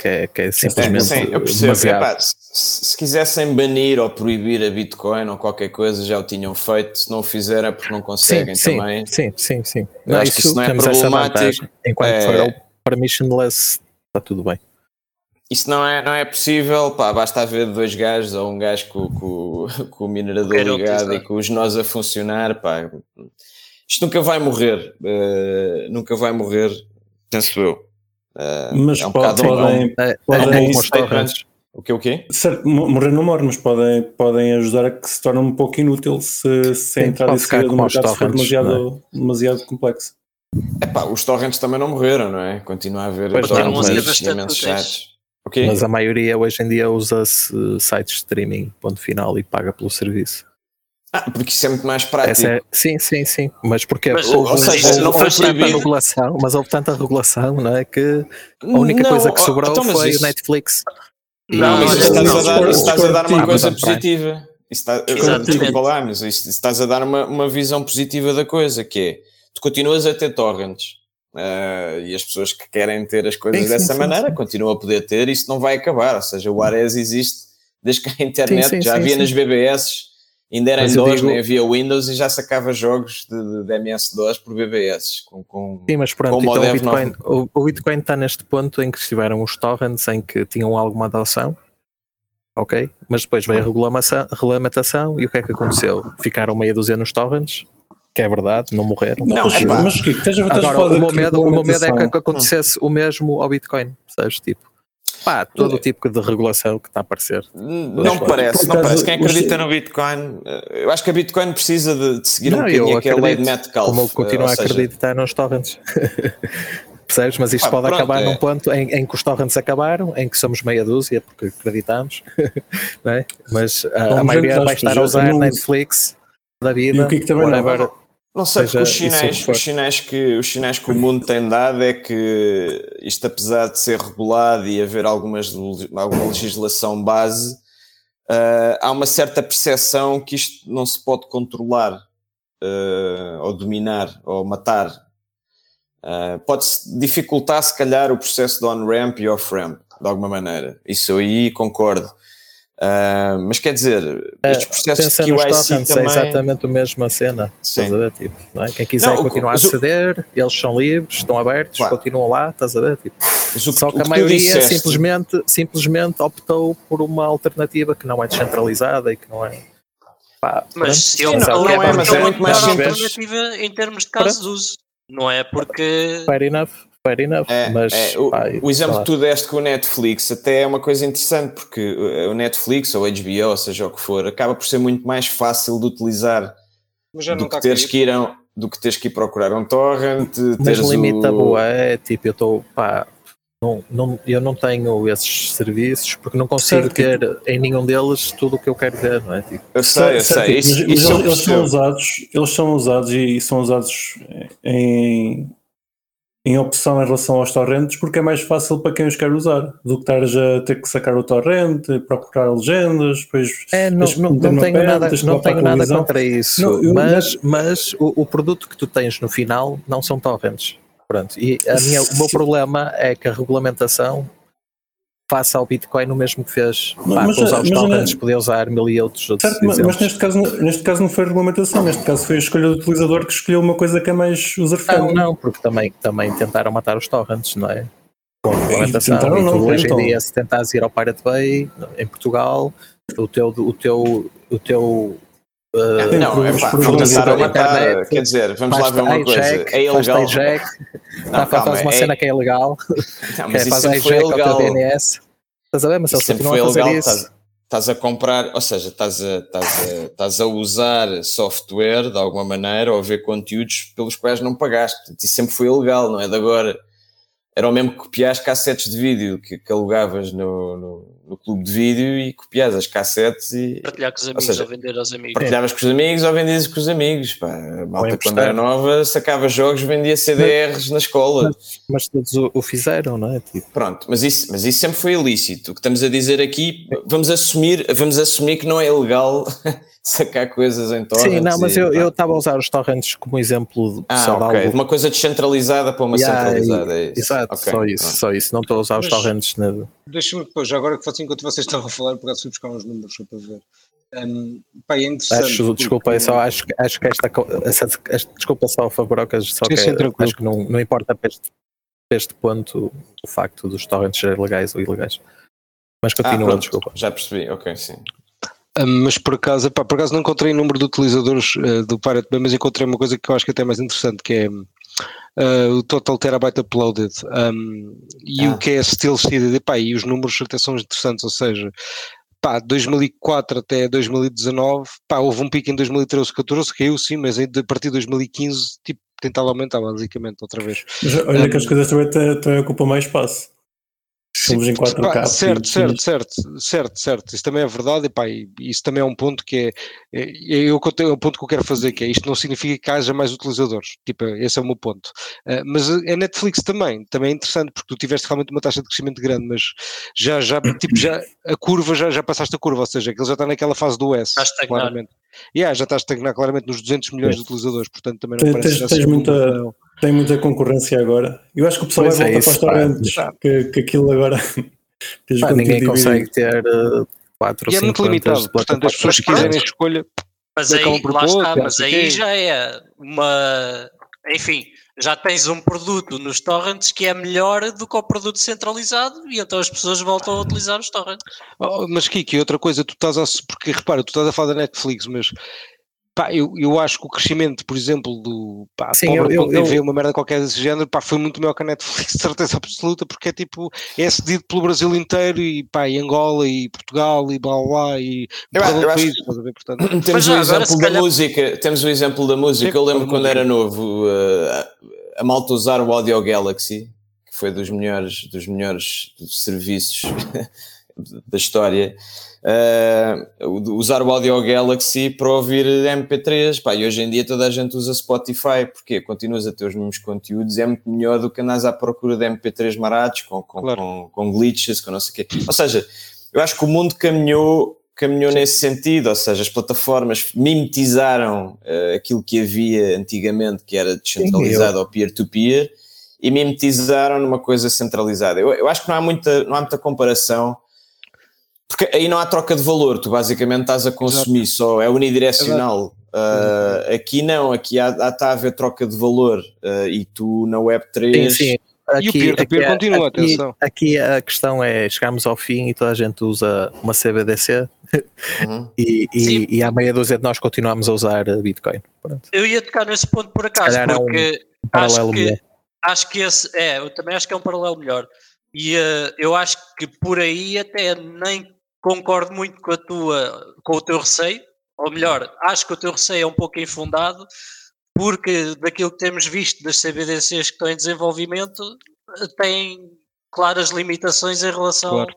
que é, que é simplesmente sim, eu percebo. Epá, se, se, quisessem banir ou proibir a Bitcoin ou qualquer coisa já o tinham feito, se não o fizeram é porque não conseguem sim, também. Sim, sim, sim. Não, acho isso, que isso não é problemático. Enquanto é... for permissionless, está tudo bem. Isso não é, não é possível, pá, basta haver dois gajos ou um gajo com, com, com o minerador ligado e com os nós a funcionar, pá. Isto nunca vai morrer, uh, nunca vai morrer, penso eu. Uh, mas é um pode, podem, é, podem, podem o que o quê? Certo, morrer não morre, mas podem, podem ajudar a que se torne um pouco inútil se, se entrar e sair do mercado for demasiado, é? demasiado complexo. Epá, os torrents também não morreram, não é? Continua a haver pois torrents imensos chatos. Okay. Mas a maioria hoje em dia usa-se sites de streaming, ponto final, e paga pelo serviço. Ah, porque isso é muito mais prático. É, sim, sim, sim. Mas porque mas, houve, ou seja, não foi tanta regulação, mas houve tanta regulação, não é? Que a única não, coisa que sobrou então, foi isso... o Netflix. Não, mas estás, a dar, estás a dar uma coisa positiva. Está, desculpa lá, mas estás a dar uma, uma visão positiva da coisa, que é tu continuas a ter torrents uh, e as pessoas que querem ter as coisas sim, dessa sim, maneira sim, continuam a poder ter, isso não vai acabar. Ou seja, o Ares existe desde que a internet já havia nas BBS Ainda era em DOS, digo... nem havia Windows e já sacava jogos de, de MS-DOS por BBS. Com, com, Sim, mas pronto, então o, Bitcoin, o, o, Bitcoin está neste ponto em que estiveram os torrents em que tinham alguma adoção, ok? Mas depois veio a regulamentação e o que é que aconteceu? Ficaram meia dúzia nos torrents, que é verdade, não morreram. Não, mas, mas que, Agora, o meu, medo, o meu medo é que acontecesse o mesmo ao Bitcoin, sabes? Tipo, Pá, todo o tipo de regulação que está a aparecer. Não parece, não parece. Quem acredita no Bitcoin, eh, eu acho que a Bitcoin precisa de, de seguir não, um bocadinho aquela lei de Metcalfe. Como eu continuo a acreditar nos torrents. *laughs* Percebes? Mas isto ah, pode pronto, acabar é. num ponto em, em, que os torrents acabaram, em que somos meia dúzia, porque acreditamos, *laughs* é? mas a, a maioria vai estar a usar Netflix da vida. E o que, é que também whatever, não, sei, porque os sinais, os, sinais que, os sinais que o mundo tem dado é que isto, apesar de ser regulado e haver algumas, alguma legislação base, uh, há uma certa percepção que isto não se pode controlar, uh, ou dominar, ou matar. Uh, Pode-se dificultar, se calhar, o processo de on-ramp e off-ramp, de alguma maneira. Isso aí concordo. Uh, mas quer dizer, é, estes processos de QIC é também... É exatamente a mesma cena. Sim. Tipo, não é? Quem quiser não, continuar a aceder, eles são livres, estão abertos, claro. continuam lá, estás a ver? Tipo. Só que a maioria simplesmente, simplesmente optou por uma alternativa que não é descentralizada e que não é... Pá, mas eu, não, não, é, mas é muito mais alternativa em termos de caso de uso. Não é porque... Fair enough fair enough. É, mas, é, o, o, exemplo que tu deste com o Netflix até é uma coisa interessante, porque o Netflix ou HBO, ou seja o que for, acaba por ser muito mais fácil de utilizar do que, teres que ir a, do que teres que ir procurar um torrent. Mas limita o... é tipo, eu estou, pá, não, não, eu não tenho esses serviços porque não consigo certo. ter em nenhum deles tudo o que eu quero ver, não é? Tipo, eu sei, eu sei. Isso, mas, isso mas eles, são usados, eles são usados e são usados em, em opção em relação aos torrentes porque é mais fácil para quem os quer usar do que estares a ter que sacar o torrente, procurar legendas, depois é, não, não, não tenho nada, não tenho nada contra isso, não, eu, mas, mas o, o, produto que tu tens no final não são torrents. Pronto, e minha, o meu problema é que a regulamentação faça ao Bitcoin o mesmo que fez mas, para usar os tokens, poder usar mil e outros outros certo, mas, mas, neste, caso, neste caso não foi regulamentação, neste caso foi a escolha do utilizador que escolheu uma coisa que é mais user-friendly. Não, não, porque também, também tentaram matar os torrents, não é? Com regulamentação, e, tentaram, e tu, hoje então. em dia se tentares ir ao Pirate Bay, em Portugal, o teu, o teu, o teu Uh, não, é pá, começaram a matar, quer dizer, vamos lá ver uma coisa, é ilegal. Jack, não, faz uma é... cena que é ilegal, não, mas que é, faz isso foi ilegal. DNS. Estás a ver, mas continuam a fazer ilegal. Estás, a comprar, ou seja, estás a, estás, a, estás a usar software de alguma maneira ou a ver conteúdos pelos quais não pagaste. Portanto, isso sempre foi ilegal, não é de agora. era o mesmo que copiar as cassetes de vídeo que, que alugavas no, no, no, clube de vídeo e copias as cassetes e. Partilhar com os amigos ou, seja, ou vender aos amigos. Partilhavas com os amigos ou vendias com os amigos. Pá. A malta, quando era nova, sacava jogos, vendia CDRs mas, na escola. Mas, mas todos o, o, fizeram, não é? Tipo. Pronto, mas isso, mas isso sempre foi ilícito. O que estamos a dizer aqui, vamos assumir, vamos assumir que não é ilegal *laughs* sacar coisas em torrents. Sim, não, mas e, eu estava a usar os torrents como exemplo ah, ok, de uma coisa descentralizada para uma yeah, centralizada. É isso. Exato, okay, só isso, pronto. só isso. Não estou a usar mas, os torrents nada. Deixa-me depois, agora que assim, enquanto vocês estavam a falar, por acaso fui buscar uns números só para ver. Um, pá, é acho, porque... desculpa, é só acho, acho que esta, esta, esta desculpa só Fabrocas, só que sim, acho que não, não importa para este, para este ponto o facto dos torrents serem legais ou ilegais. Mas continua, ah, desculpa. Já percebi, ok, sim mas por acaso, epá, por acaso não encontrei o número de utilizadores uh, do Pirate Bay, mas encontrei uma coisa que eu acho que é até mais interessante, que é uh, o total terabyte uploaded um, e ah. o que é still seeded, epá, e os números até são interessantes, ou seja, pá, 2004 até 2019, pá, houve um pico em 2013, 14, caiu sim, mas a partir de 2015, tipo, tentava aumentar basicamente outra vez. Mas olha um, que as coisas também, também ocupam mais espaço. Estamos em 4K. certo, certo, certo, certo, certo. Isso também é verdade e pá, isso também é um ponto que é, é, é, eu, é o ponto que eu quero fazer, que é isto não significa que haja mais utilizadores. Tipo, esse é o meu ponto. Uh, mas a Netflix também, também é interessante, porque tu tiveste realmente uma taxa de crescimento grande, mas já, já, tipo, já a curva, já, já passaste a curva, ou seja, que ele já está naquela fase do S, claramente. Yeah, já está a estagnar claramente nos 200 milhões de utilizadores, portanto também não tens, parece tens, tens muita, tem muita concorrência agora. Eu acho que o pessoal pois vai é voltar para os torrents, que, que aquilo agora. *laughs* pá, ninguém consegue ter uh, 4 ou 5 E é muito limitado, portanto, as pessoas que quiserem escolha. Mas aí, lá está, mas aí já é uma. Enfim, já tens um produto nos torrents que é melhor do que o produto centralizado e então as pessoas voltam a utilizar os torrents. Oh, mas Kiki, outra coisa, tu estás a. Porque repara, tu estás a falar da Netflix, mas Pá, eu, eu acho que o crescimento, por exemplo, do pá, Sim, pobre eu, eu, eu, uma merda qualquer desse género, pá, foi muito maior que a Netflix, *laughs* de certeza absoluta, porque é tipo, é cedido pelo Brasil inteiro e pá, e Angola e Portugal e blá blá e eu, eu país, ver, portanto. Temos o exemplo da calhar... música, temos o exemplo da música, eu lembro quando era novo uh, a malta usar o Audio Galaxy, que foi dos melhores, dos melhores serviços *laughs* da história uh, usar o Audio Galaxy para ouvir MP3, pá, e hoje em dia toda a gente usa Spotify, porque continuas a ter os mesmos conteúdos, é muito melhor do que andas à procura de MP3 marados, com, com, claro. com, com glitches, com não sei o quê. Ou seja, eu acho que o mundo caminhou caminhou Sim. nesse sentido, ou seja, as plataformas mimetizaram uh, aquilo que havia antigamente, que era descentralizado ou peer-to-peer, e mimetizaram numa coisa centralizada. Eu, eu, acho que não há muita, não há muita comparação porque aí não há troca de valor, tu basicamente estás a consumir Exato. só, é unidirecional. Uh, aqui não, aqui há, há, está a haver troca de valor uh, e tu na Web3. Sim, sim. Aqui, e o peer-to-peer -peer continua, aqui, atenção. Aqui a questão é: chegamos ao fim e toda a gente usa uma CBDC uhum. *laughs* e, e, e há meia dúzia de nós continuamos a usar Bitcoin. Pronto. Eu ia tocar nesse ponto por acaso, porque um, um acho, que, acho que esse é, eu também acho que é um paralelo melhor. E uh, eu acho que por aí até nem concordo muito com a tua, com o teu receio, ou melhor, acho que o teu receio é um pouco infundado, porque daquilo que temos visto das CBDCs que estão em desenvolvimento, têm claras limitações em relação claro.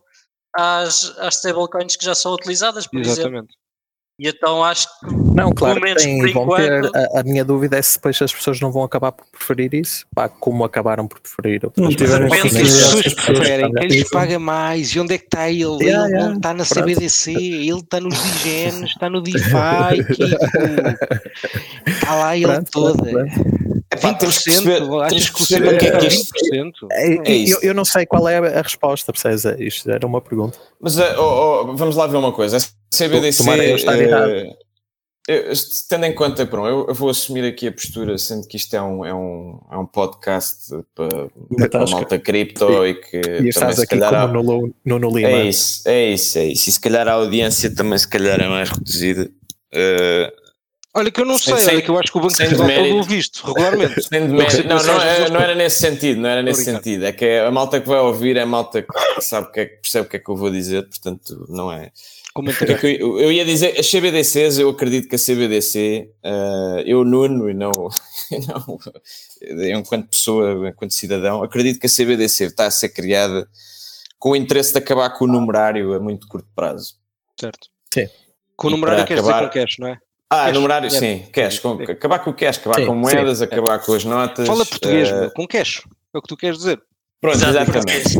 às, às stablecoins que já são utilizadas, por Exatamente. exemplo. E então acho que. Não, claro, tem, vão ter. A, a, minha dúvida é se depois as pessoas não vão acabar por preferir isso, pá, como acabaram por preferir não tiveram as pessoas preferem, quem lhes paga mais e onde é que está ele? Yeah, ele yeah, não está na pronto. CBDC, ele está nos digenes, está no DeFi, *laughs* está lá ele pronto, toda. Pronto. É 20%, perceber, achas que o que é que é 20%? É, é. Eu, eu, não sei qual é a resposta, percebes? Isto era uma pergunta. Mas uh, oh, oh, vamos lá ver uma coisa. A CBDC. Uh, eu, tendo em conta, pronto, eu, eu, vou assumir aqui a postura, sendo que isto é um, é um, é um podcast para, para a malta cripto Sim. e que e estás aqui como há, no, no, no Lima. É isso, é isso, é isso. E se calhar a audiência também se calhar é mais reduzida. Uh, Olha que eu não sei, sem, olha que eu acho que o Banco Central todo visto regularmente. *laughs* Sem não, não, é, não, era nesse sentido, não era nesse sentido. É que a malta que vai ouvir é a malta que sabe que é, percebe o que é que eu vou dizer, portanto não é. É eu, eu, ia dizer, as CBDCs, eu acredito que a CBDC, uh, eh, eu Nuno e não, *laughs* não, enquanto pessoa, enquanto cidadão, acredito que a CBDC está a ser criada com o interesse de acabar com o numerário a muito curto prazo. Certo. Sim. Com o numerário queres acabar... dizer com cash, não é? Ah, cash. numerário, sim, cash, com, acabar com o cash, acabar sim, com moedas, sim. acabar com as notas. Fala português, uh... com cash, é o que tu queres dizer. Pronto, exatamente.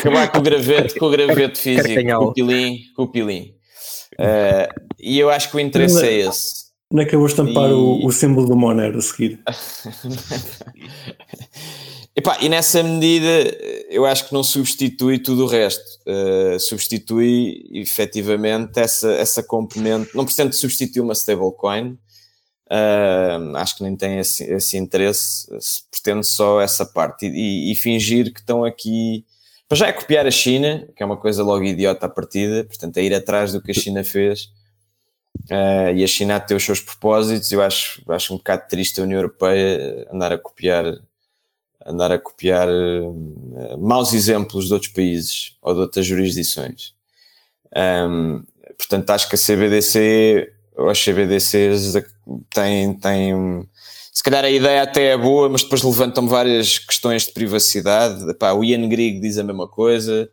acabar com o graveto, com o graveto *laughs* físico, com o pilim, com o pilim. Uh, e eu acho que o interesse é esse. Não é que eu vou estampar e... o, o símbolo do Monero a seguir? *laughs* *laughs* Epá, e nessa medida eu acho que não substitui tudo o resto, uh, substitui efetivamente essa, essa componente, não pretende substituir uma stablecoin, uh, acho que nem tem esse, esse interesse, pretende só essa parte. E, e, fingir que estão aqui, para já é copiar a China, que é uma coisa logo idiota à partida, portanto é ir atrás do que a China fez. Uh, e a China a ter os seus propósitos, eu acho, acho um bocado triste a União Europeia andar a copiar andar a copiar uh, maus exemplos de outros países ou de outras jurisdições. Um, portanto, acho que a CBDC ou as CBDCs têm, têm se calhar a ideia até é boa, mas depois levantam várias questões de privacidade. Epá, o Ian Grieg diz a mesma coisa,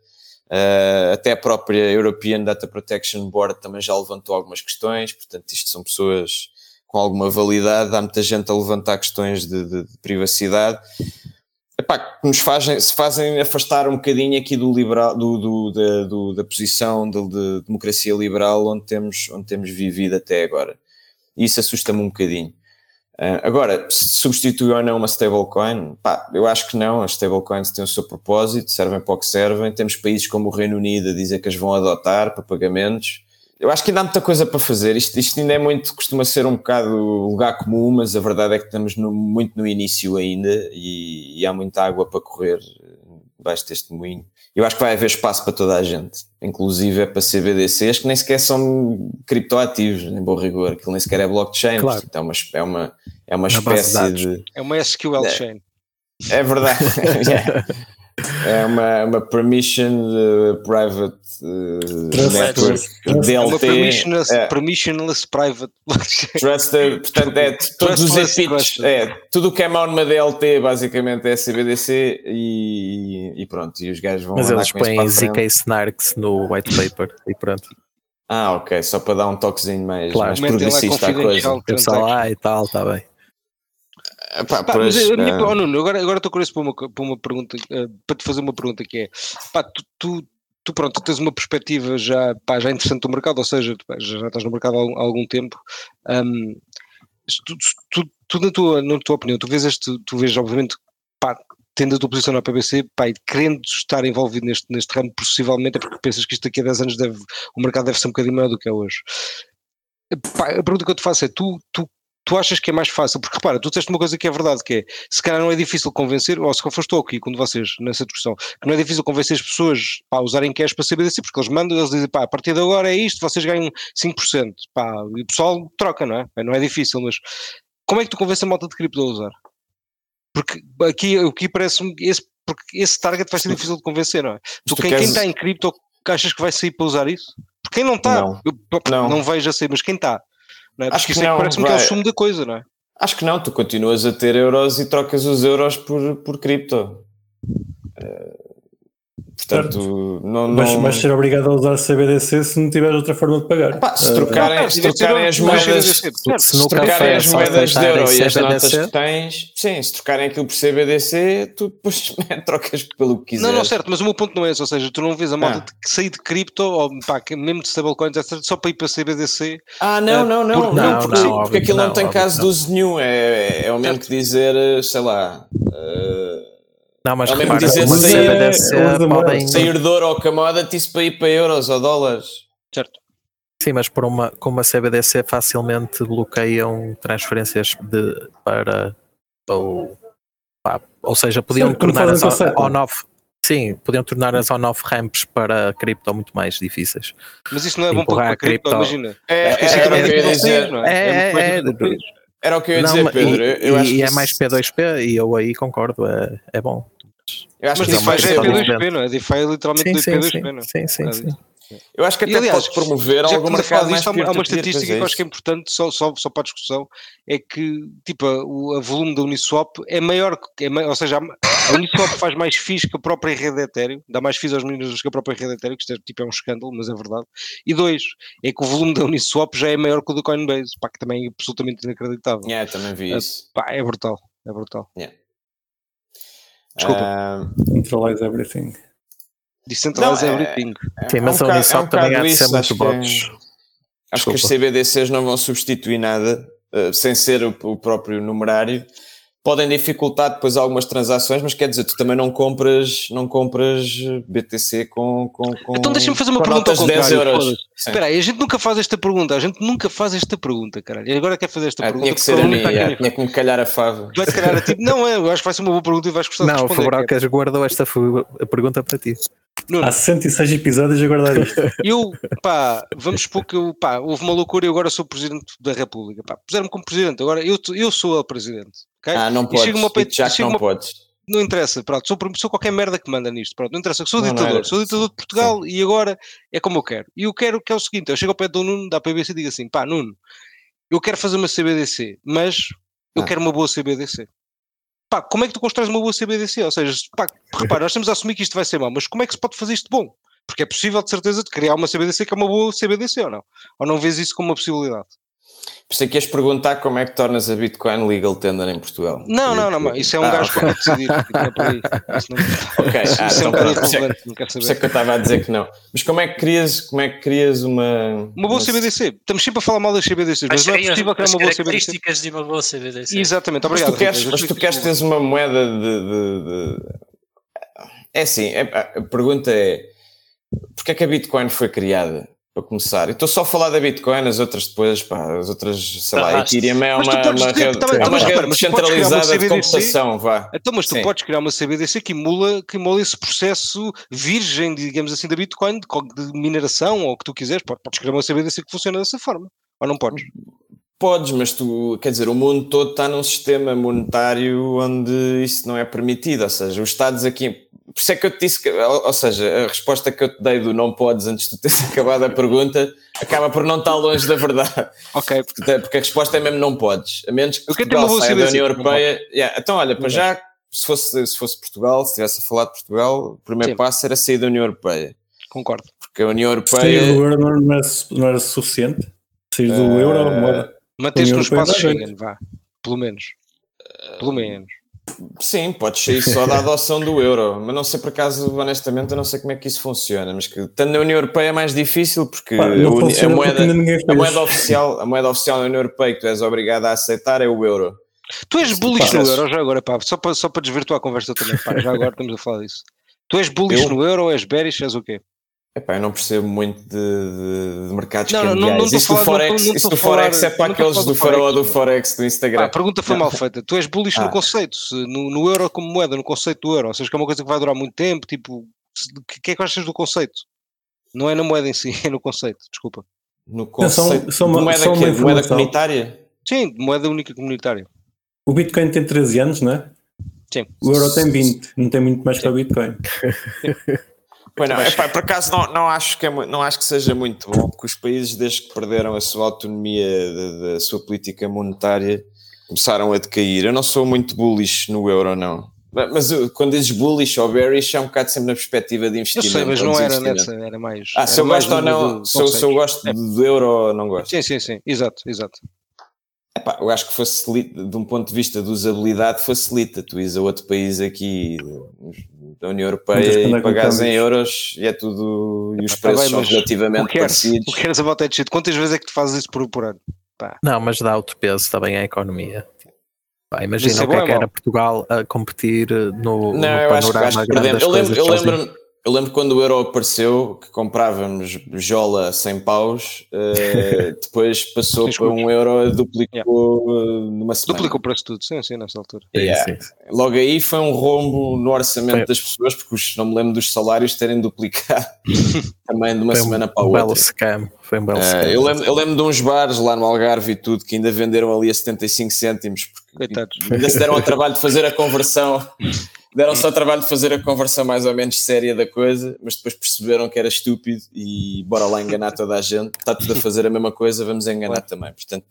uh, até a própria European Data Protection Board também já levantou algumas questões, portanto, isto são pessoas com alguma validade, há muita gente a levantar questões de, de, de privacidade epá, que nos fazem, se fazem afastar um bocadinho aqui do liberal, do, do, da, do, da posição de, de, democracia liberal onde temos, onde temos vivido até agora. Isso assusta-me um bocadinho. Uh, agora, se substitui ou não uma stablecoin, pá, eu acho que não. As stablecoins têm o seu propósito, servem para o que servem. Temos países como o Reino Unido a dizer que as vão adotar para pagamentos. Eu acho que ainda há muita coisa para fazer. Isto, isto ainda é muito, costuma ser um bocado lugar comum, mas a verdade é que estamos no, muito no início ainda e, e, há muita água para correr debaixo deste moinho. Eu acho que vai haver espaço para toda a gente, inclusive é para CBDCs que nem sequer são criptoativos, em bom rigor, aquilo nem sequer é blockchain, claro. portanto é uma, é uma, é uma espécie de, É uma SQL é, chain. É verdade. *laughs* *laughs* yeah. É uma, uma permission uh, private uh, network DLT. É uma permissionless, é, permissionless private *laughs* Trusted, portanto é todos os EPITs, é, tudo o que é mau numa DLT basicamente é CBDC e, e pronto, e os gajos vão Mas eles põem ZK Snarks no white paper e pronto. Ah, ok, só para dar um toquezinho mais, claro. mais progressista à coisa. Pensar lá e tal, está bem. Pá, pá, mas a minha, oh, Nuno, agora, agora estou curioso para uma, para uma pergunta, uh, para te fazer uma pergunta que é, pá, tu, tu, tu, pronto, tens uma perspectiva já, pá, já interessante do mercado, ou seja, já, já estás no mercado há, há algum tempo, um, tu, tu, tu, na, tua, na tua opinião, tu vês este, tu vês obviamente, pá, tendo a tua posição na PBC, pá, e querendo estar envolvido neste, neste ramo, possivelmente é porque pensas que isto daqui a 10 anos deve, o mercado deve ser um bocadinho maior do que é hoje. Pá, a pergunta que eu te faço é, tu, tu tu achas que é mais fácil? Porque repara, tu disseste uma coisa que é verdade, que é, se calhar não é difícil convencer, ou se foste eu aqui com vocês nessa discussão, que não é difícil convencer as pessoas pá, a usarem cash para CBDC, porque eles mandam, eles dizem, pá, a partir de agora é isto, vocês ganham 5%, pá, e o pessoal troca, não é? Não é difícil, mas como é que tu convences a malta de cripto a usar? Porque aqui, aqui parece-me, esse, porque esse target vai ser difícil de convencer, não é? Tu, quem, queres... quem está em cripto, achas que vai sair para usar isso? Porque quem não está, não, eu, não. não vejo assim, mas quem está, é? Acho que isso é que parece-me que é o sumo da coisa, não é? Acho que não, tu continuas a ter euros e trocas os euros por, por cripto. Uh, Portanto, não, não... Mas, mas ser obrigado a usar CBDC se não tiveres outra forma de pagar. Epá, se trocarem, uh, se trocarem as moedas, se, se trocarem as moedas de euro e as notas que tens, sim, se trocarem aquilo por CBDC, tu depois *laughs* trocas pelo que quiseres. Não, não, certo, mas o meu ponto não é esse, ou seja, tu não vês a moda ah. de sair de cripto ou pá, mesmo de stablecoins, etc, só para ir para CBDC. Ah, não, não, não, por, não, não, porque, não, porque aquilo não, tem caso de uso nenhum, é, é o mesmo que dizer, sei lá. Uh, não, mas repara, uma CBDC podem... Sair de ouro ou camada, isso para ir para euros ou dólares. Certo. Sim, mas por uma, com uma CBDC facilmente bloqueiam transferências de, para ou, pá, ou seja, podiam Sim, tornar on-off Sim, podiam tornar as on-off ramps para cripto muito mais difíceis. Mas isso não é bom para cripto, imagina. É, é, é, é, era o que eu ia dizer, Pedro. Eu, acho e é mais P2P e eu aí concordo, é, é bom. Eu acho mas que DeFi já é P2P, não é? DeFi é literalmente sim, P2P, não é? Sim, sim, sim. Eu acho que até aliás, pode promover já alguma mercado mais Há uma estatística que eu acho que é importante, só, só, só para a discussão, é que tipo, o volume da Uniswap é maior, é ou seja, a Uniswap faz mais FIIs que a própria rede Ethereum, dá mais FIIs aos meninos que a própria rede Ethereum, que isto é, tipo, é um escândalo, mas é verdade. E dois, é que o volume da Uniswap já é maior que o do Coinbase, pá, que também é absolutamente inacreditável. Yeah, também vi é, isso. Pá, é brutal, é brutal. Yeah. Desculpa. Uh, Centralize everything. Decentralize não, é, everything. É, Sim, mas é um a Uniswap é um também há de ser muito bots. Acho que os CBDCs não vão substituir nada, uh, sem ser o, o próprio numerário podem dificultar depois algumas transações, mas quer dizer, tu também não compras, não compras BTC com. com, com então deixa-me fazer uma pergunta ao contrário. Espera aí, a gente nunca faz esta pergunta, a gente nunca faz esta pergunta, caralho. E agora quer fazer esta ah, pergunta. Tinha que ser a mim, yeah, tinha que me calhar a fava. Vai-te calhar a ti. *laughs* Não, é, eu acho que vai ser uma boa pergunta e vais gostar não, de responder. Não, o Fabrocas guardou esta pergunta para ti. Nuno. Há 106 episódios a guardar isto. *laughs* Eu, pá, vamos supor que eu, pá, houve uma loucura e agora sou Presidente da República. Pá, puseram-me como Presidente, agora eu, eu sou o Presidente. Okay? Ah, não podes, uma, já que não uma, podes. Não interessa, pronto, sou, sou qualquer merda que manda nisto, pronto, não interessa, sou não, ditador, não sou ditador de Portugal Sim. e agora é como eu quero. E eu quero que é o seguinte, eu chego ao pé do Nuno da PBC e digo assim, pá, Nuno, eu quero fazer uma CBDC, mas eu ah. quero uma boa CBDC. Pá, como é que tu constróis uma boa CBDC? Ou seja, pá, repara, nós estamos a assumir que isto vai ser mau, mas como é que se pode fazer isto bom? Porque é possível, de certeza, de criar uma CBDC que é uma boa CBDC ou não? Ou não vês isso como uma possibilidade? Pensei que ias perguntar como é que tornas a Bitcoin legal tender em Portugal. Não, não, não, isso é um ah, gajo okay. que vai decidir. Isso não, *laughs* ok, isso, ah, isso então, é um não quero saber. Isso é que eu estava a dizer que não. Mas como é que crias, como é que crias uma... Uma boa uma... CBDC. Estamos sempre a falar mal das CBDCs, mas, mas não é possível criar uma boa CBDC. características de uma boa CBDC. Exatamente, obrigado. Mas tu queres, mas tu queres teres uma moeda de... de, de... É assim, é, a pergunta é, porquê é que a Bitcoin foi criada? Para começar. Estou só a falar da Bitcoin, as outras depois, pá, as outras, sei lá, Ethereum é uma, uma rede, também, é uma rede centralizada de computação, vá. Então, mas tu Sim. podes criar uma CBDC que emula, que emula esse processo virgem, digamos assim, da Bitcoin, de, de mineração, ou o que tu quiseres, podes criar uma CBDC que funciona dessa forma, ou não podes? Podes, mas tu, quer dizer, o mundo todo está num sistema monetário onde isso não é permitido, ou seja, os Estados aqui, por isso é que eu te disse que, ou seja, a resposta que eu te dei do não podes antes de teres *laughs* acabado a pergunta acaba por não estar longe da verdade. Ok. Porque, porque a resposta é mesmo não podes, a menos que Portugal saia da União Europeia. Yeah, então, olha, para já, se fosse, se fosse Portugal, se estivesse a falar de Portugal, o primeiro Sim. passo era sair da União Europeia. Concordo. Porque a União Europeia. Sair do euro não era, não era suficiente? Sair do uh, euro, moeda Manter-se no espaço Schengen, vá. Pelo menos. Pelo menos. Sim, pode ser só da adoção do euro, mas não sei por acaso, honestamente, eu não sei como é que isso funciona, mas que estando na União Europeia é mais difícil porque Pá, a, a, moeda, a moeda oficial, a moeda oficial da União Europeia que tu és obrigado a aceitar é o euro. Tu és bullish no euro já agora, pá, só para, só para desvirtuar a conversa também, pá, já agora estamos a falar disso. Tu és bullish eu? no euro ou és bearish, és o quê? Epá, eu não percebo muito de, de, de mercados não, cambiais. Não, não, isso do Forex, não, isso do Forex é para aqueles do Faraó do Forex do Instagram. a pergunta foi mal feita. Tu és bullish ah. no conceito, no, no, euro como moeda, no conceito do euro. Ou seja, que é uma coisa que vai durar muito tempo. Tipo, o que é que achas do conceito? Não é na moeda em si, *laughs* é no conceito. Desculpa. No conceito. São, são, moeda, são que, moeda comunitária? Sim, moeda única comunitária. O Bitcoin tem 13 anos, não é? Sim. O euro tem 20, não tem muito mais que o Bitcoin. Pois não, epá, por acaso não, não, acho que é, não acho que seja muito bom, porque os países, desde que perderam a sua autonomia da sua política monetária, começaram a decair. Eu não sou muito bullish no euro, não. Mas quando dizes bullish ou bearish é um bocado sempre na perspectiva de investimento. Eu sei, mas não era nessa, era mais. Ah, se eu gosto ou não, se, se eu gosto é. do euro ou não gosto. Sim, sim, sim, exato, exato. Epá, eu acho que facilita, de um ponto de vista de usabilidade, facilita. Tu ires a outro país aqui da União Europeia e pagares em euros e é tudo. e os preços tá bem, são relativamente parecidos. O que queres a volta é de Quantas vezes é que tu fazes isso por, por ano? Pá. Não, mas dá outro peso também à economia. Pá, imagina é o que é que era Portugal a competir no, não, no panorama. Eu, acho que eu lembro-me eu lembro quando o euro apareceu que comprávamos jola a 100 paus, uh, *laughs* depois passou para um euro, duplicou yeah. numa semana. Duplicou o preço tudo, sim, sim, nessa altura. Yeah. Sim, sim. Logo aí foi um rombo no orçamento foi. das pessoas, porque os, não me lembro dos salários terem duplicado *laughs* também de uma foi semana um, para a outra. Belo scam. Foi um belo uh, scam. Eu lembro, eu lembro de uns bares lá no Algarve e tudo que ainda venderam ali a 75 cêntimos, porque ainda se deram ao trabalho de fazer a conversão *laughs* deram só trabalho de fazer a conversão mais ou menos séria da coisa, mas depois perceberam que era estúpido e bora lá enganar toda a gente. Está tudo a fazer a mesma coisa, vamos enganar também. Portanto,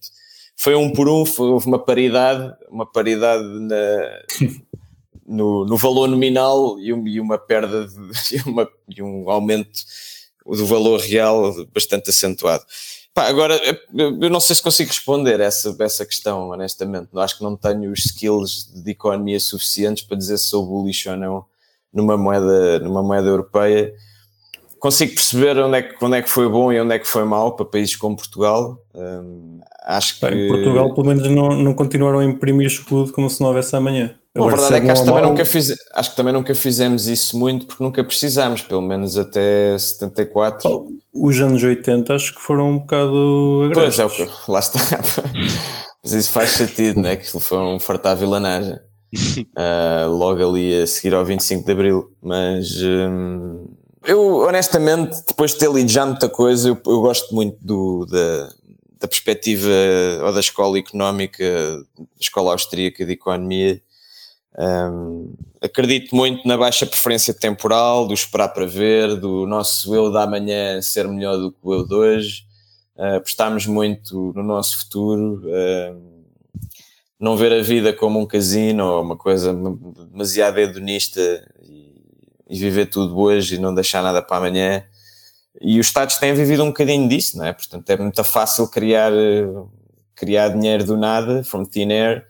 foi um por um, foi, houve uma paridade, uma paridade na, no, no valor nominal e, e uma perda de, *laughs* e, uma, e um aumento do valor real bastante acentuado. Pá, agora, eu não sei se consigo responder essa, essa questão, honestamente. Acho que não tenho os skills de economia suficientes para dizer se sou bullish ou não numa moeda, numa moeda europeia. Consigo perceber onde é, que, onde é que foi bom e onde é que foi mau para países como Portugal. Hum, acho que. Em Portugal, pelo menos, não, não continuaram a imprimir escudo como se não houvesse amanhã. a verdade é que acho, também nunca fiz, acho que também nunca fizemos isso muito porque nunca precisámos, pelo menos até 74. Oh os anos 80 acho que foram um bocado Pois é, o que, lá está. *laughs* Mas isso faz sentido, né? Que foi um fartar vilanagem. uh, *laughs* logo ali a seguir ao 25 de Abril. Mas um, eu, honestamente, depois de ter lido já muita coisa, eu, eu gosto muito do, da, da perspectiva ou da escola económica, escola austríaca de economia um, acredito muito na baixa preferência temporal, do esperar para ver, do nosso eu da manhã ser melhor do que o eu de hoje. Uh, apostarmos muito no nosso futuro, uh, não ver a vida como um casino ou uma coisa demasiado hedonista e, e, viver tudo hoje e não deixar nada para amanhã. E os Estados têm vivido um bocadinho disso, não é? Portanto, é muito fácil criar, criar dinheiro do nada, from thin air.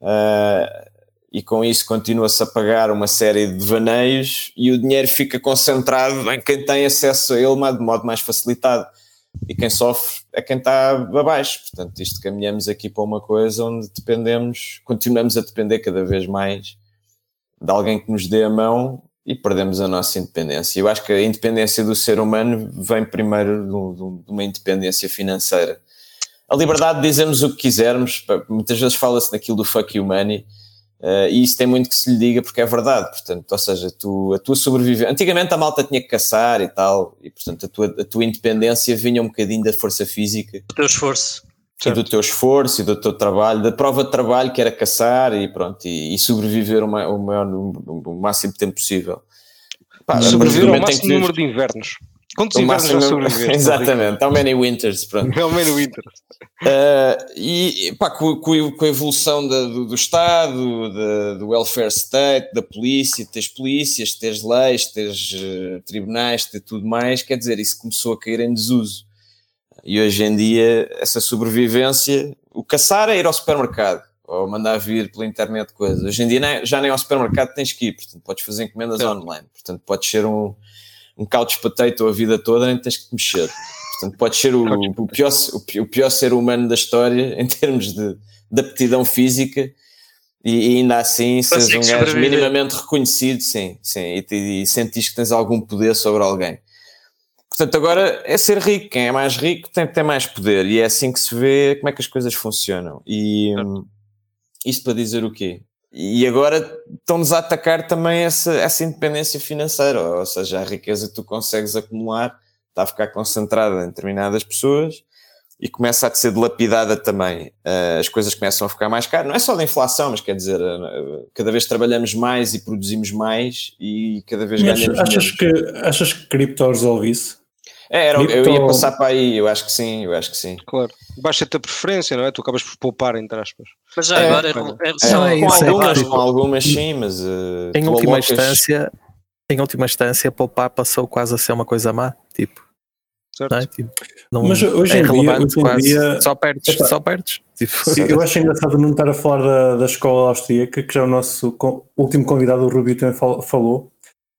Uh, e com isso continua-se a pagar uma série de vaneios e o dinheiro fica concentrado em quem tem acesso a ele de modo mais facilitado. E quem sofre é quem está abaixo. Portanto, isto caminhamos aqui para uma coisa onde dependemos, continuamos a depender cada vez mais de alguém que nos dê a mão e perdemos a nossa independência. Eu acho que a independência do ser humano vem primeiro de uma independência financeira. A liberdade de dizermos o que quisermos, muitas vezes fala-se naquilo do fuck you money, Uh, e isso tem muito que se lhe diga porque é verdade, portanto, ou seja, tu, a tua sobrevivência. Antigamente a malta tinha que caçar e tal, e portanto a tua, a tua independência vinha um bocadinho da força física. Do teu esforço. E do teu esforço e do teu trabalho, da prova de trabalho que era caçar e pronto, e, e sobreviver o, maior, o, maior, o máximo tempo possível. Pá, sobreviver ao máximo número de invernos. Quantos invernos já sobreviveste? *laughs* Exatamente, how many winters, pronto. *laughs* how many winters. Uh, e pá, com, com, a evolução da, do, do, Estado, da, do welfare state, da polícia, teres polícias, teres leis, teres uh, tribunais, ter tudo mais, quer dizer, isso começou a cair em desuso. E hoje em dia, essa sobrevivência, o caçar é ir ao supermercado ou mandar vir pela internet coisas. Hoje em dia já nem ao supermercado tens que ir, portanto podes fazer encomendas online, portanto podes ser um um couch potato a vida toda, nem tens que mexer. Portanto, pode ser o, o, pior, o, pior ser humano da história *laughs* em termos de, de aptidão física e, e ainda assim seres um gajo minimamente reconhecido, sim, sim, e, e sentires que tens algum poder sobre alguém. Portanto, agora é ser rico. Quem é mais rico tem que ter mais poder. E é assim que se vê como é que as coisas funcionam. E hum, isto para dizer o quê? E agora estão-nos a atacar também essa, essa independência financeira, ou seja, a riqueza que tu consegues acumular está a ficar concentrada em determinadas pessoas e começa a ser dilapidada também. Uh, as coisas começam a ficar mais caras, não é só da inflação, mas quer dizer, uh, cada vez trabalhamos mais e produzimos mais e cada vez mas ganhamos achas menos. Que, achas que cripto resolve isso? É, era, eu ia passar para aí, eu acho que sim, eu acho que sim. Claro, baixa-te a preferência, não é? Tu acabas por poupar, entre aspas. Mas já é, agora, é, é, são, é, com, algumas, com algumas sim, mas... Uh, em última alocas... instância, em última instância, poupar passou quase a ser uma coisa má, tipo... Não é? tipo, não mas hoje é em dia, hoje em dia só perdes, só perdes. Tipo, eu acho engraçado não estar a falar da, da escola austríaca, que já o nosso último convidado, o Rubio, também falou,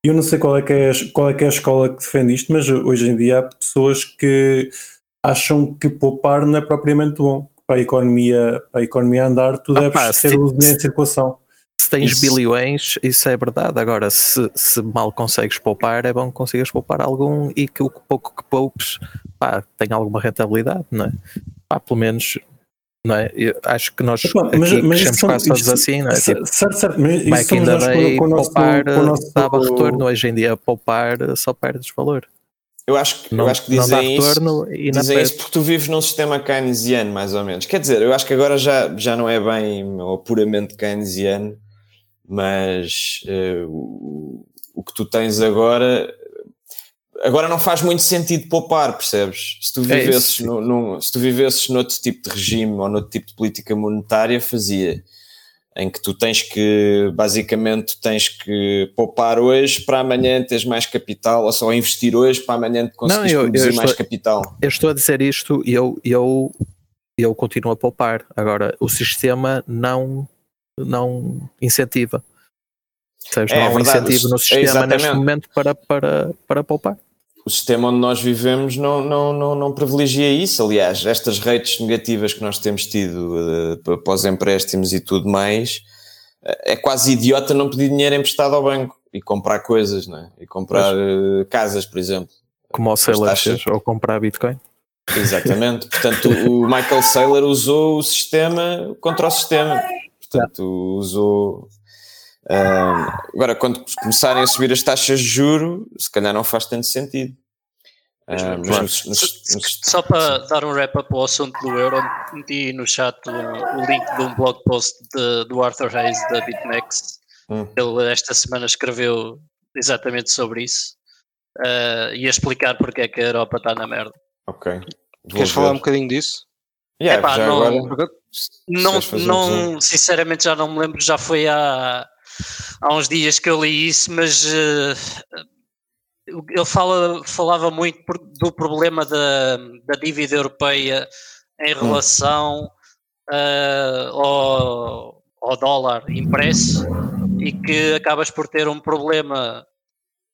eu não sei qual é, que é, qual é que é a escola que defende isto, mas hoje em dia há pessoas que acham que poupar não é propriamente bom. Para a economia, para a economia andar, tu ah, deves pá, ter o dinheiro em circulação. Se tens isso. bilhões, isso é verdade. Agora, se, se mal consegues poupar, é bom que consigas poupar algum e que o pouco que poupes pá, tenha alguma rentabilidade, não é? Pá, pelo menos não é? Eu acho que nós Opa, mas, aqui mas crescemos quase todos assim, não é? Tipo, certo, certo, mas the day, poupar nosso, dava retorno, hoje em dia poupar só perdes valor. Eu acho que, não, eu acho que dizem, isso, dizem isso porque tu vives num sistema keynesiano, mais ou menos. Quer dizer, eu acho que agora já, já não é bem ou puramente keynesiano, mas uh, o, o que tu tens agora agora não faz muito sentido poupar, percebes? Se tu é vivesses, é no, se tu vivesses noutro tipo de regime ou noutro tipo de política monetária, fazia. Em que tu tens que, basicamente, tens que poupar hoje para amanhã teres mais capital, ou só investir hoje para amanhã conseguires não, eu, produzir eu mais capital. Eu estou a dizer isto e eu, eu, eu continuo a poupar. Agora, o sistema não, não incentiva. Sabes, é, não há um incentivo no sistema neste momento para, para, para poupar o sistema onde nós vivemos não, não, não, não privilegia isso. Aliás, estas rates negativas que nós temos tido uh, após empréstimos e tudo mais, uh, é quase idiota não pedir dinheiro emprestado ao banco e comprar coisas, não é? E comprar uh, casas, por exemplo. Como o Sailor ou comprar Bitcoin. Exatamente. Portanto, o Michael Saylor usou o sistema contra o sistema. Portanto, usou agora, quando começarem a subir as taxas de juro, se calhar não faz tanto sentido. Uh, mas nos, nos, nos, Só para dar um wrap-up ao assunto do euro, meti no chat um, o link de um blog post de, do Arthur Hayes da BitMEX. Hum. Ele esta semana escreveu exatamente sobre isso uh, e a explicar porque é que a Europa está na merda. Ok. Vou Queres ver. falar um bocadinho disso? Yeah, Epá, não, agora, não, não sinceramente já não me lembro, já foi há há uns dias que eu li isso, mas uh, ele fala, falava muito do problema da, da dívida europeia em hum. relação uh, ao, ao dólar impresso e que acabas por ter um problema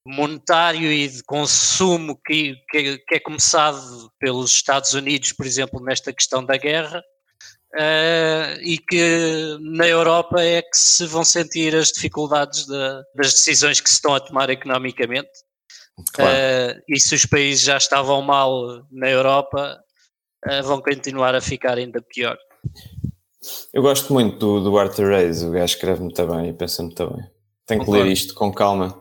monetário e de consumo que, que, que, é começado pelos Estados Unidos, por exemplo, nesta questão da guerra, Uh, e que na Europa é que se vão sentir as dificuldades de, das decisões que se estão a tomar economicamente. Claro. Uh, e se os países já estavam mal na Europa, uh, vão continuar a ficar ainda pior. Eu gosto muito do, do Arthur Reis, o gajo escreve muito bem e pensa muito bem. Tenho que ler isto com calma.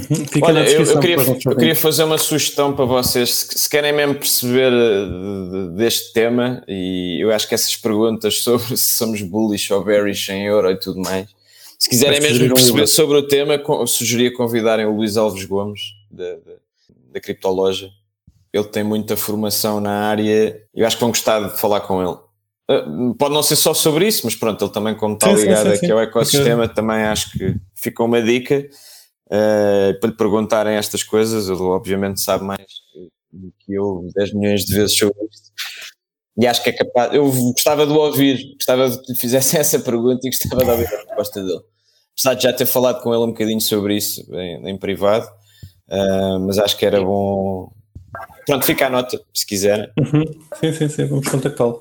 Fica Olha, eu, eu, queria, eu, queria, fazer uma sugestão para vocês, se, se, querem mesmo perceber eh, deste tema, e eu acho que essas perguntas sobre *laughs* se somos bullish ou bearish em euro e tudo mais, se quiserem mesmo perceber um sobre o tema, sugeria convidarem o Luís Alves Gomes, da, da, da Criptoloja. Ele tem muita formação na área, eu acho que vão gostar de falar com ele. Eh, pode não ser só sobre isso, mas pronto, ele também, como está ligado sim, sim, aqui ao ecossistema, okay. também acho que fica uma dica uh, para lhe perguntarem estas coisas. Ele, obviamente, sabe mais do que eu 10 milhões de vezes sobre isto. E acho que é capaz. Eu gostava de o ouvir, gostava de que lhe fizessem *laughs* essa pergunta e gostava de ouvir a resposta dele. Apesar de já ter falado com ele um bocadinho sobre isso em, em privado, uh, mas acho que era bom. Pronto, fica a nota, se quiserem. Uhum. Sim, sim, sim, vamos contactá-lo.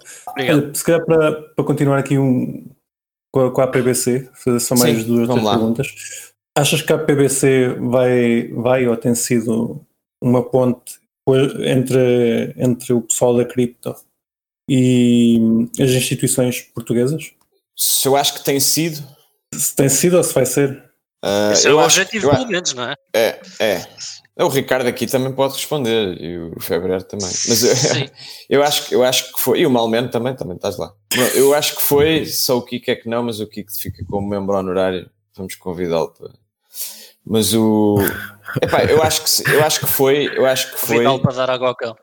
Se calhar para, para continuar aqui um, com, a, com a PBC, são mais sim, duas perguntas. Achas que a PBC vai, vai ou tem sido uma ponte entre, entre o pessoal da cripto e as instituições portuguesas? Se eu acho que tem sido. Se tem sido ou se vai ser? Uh, Esse é o objetivo, pelo menos, não é? É, é. O Ricardo aqui também pode responder e o Febrero também. Mas eu, *laughs* eu, acho, eu acho que foi. E o Malmeno também, também estás lá. Eu acho que foi, só o Kiko é que não, mas o Kiko fica como membro honorário. Vamos convidá-lo para, mas o. Epá, eu acho que eu acho que foi. Eu acho que foi. Vital para dar água ao cão.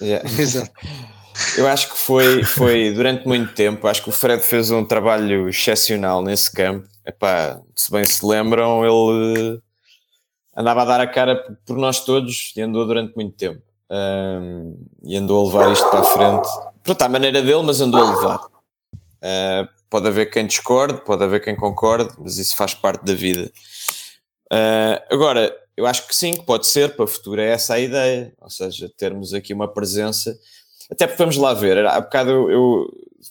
Yeah. *laughs* Eu acho que foi, foi durante muito tempo. Acho que o Fred fez um trabalho excepcional nesse campo. Epá, se bem se lembram, ele andava a dar a cara por nós todos e andou durante muito tempo. Um, e andou a levar isto para a frente. Pronto, à maneira dele, mas andou a levar. Uh, pode haver quem discorde, pode haver quem concorde, mas isso faz parte da vida. Uh, agora, eu acho que sim, que pode ser, para o futuro é essa a ideia, ou seja, termos aqui uma presença, até porque vamos lá ver, há bocado eu,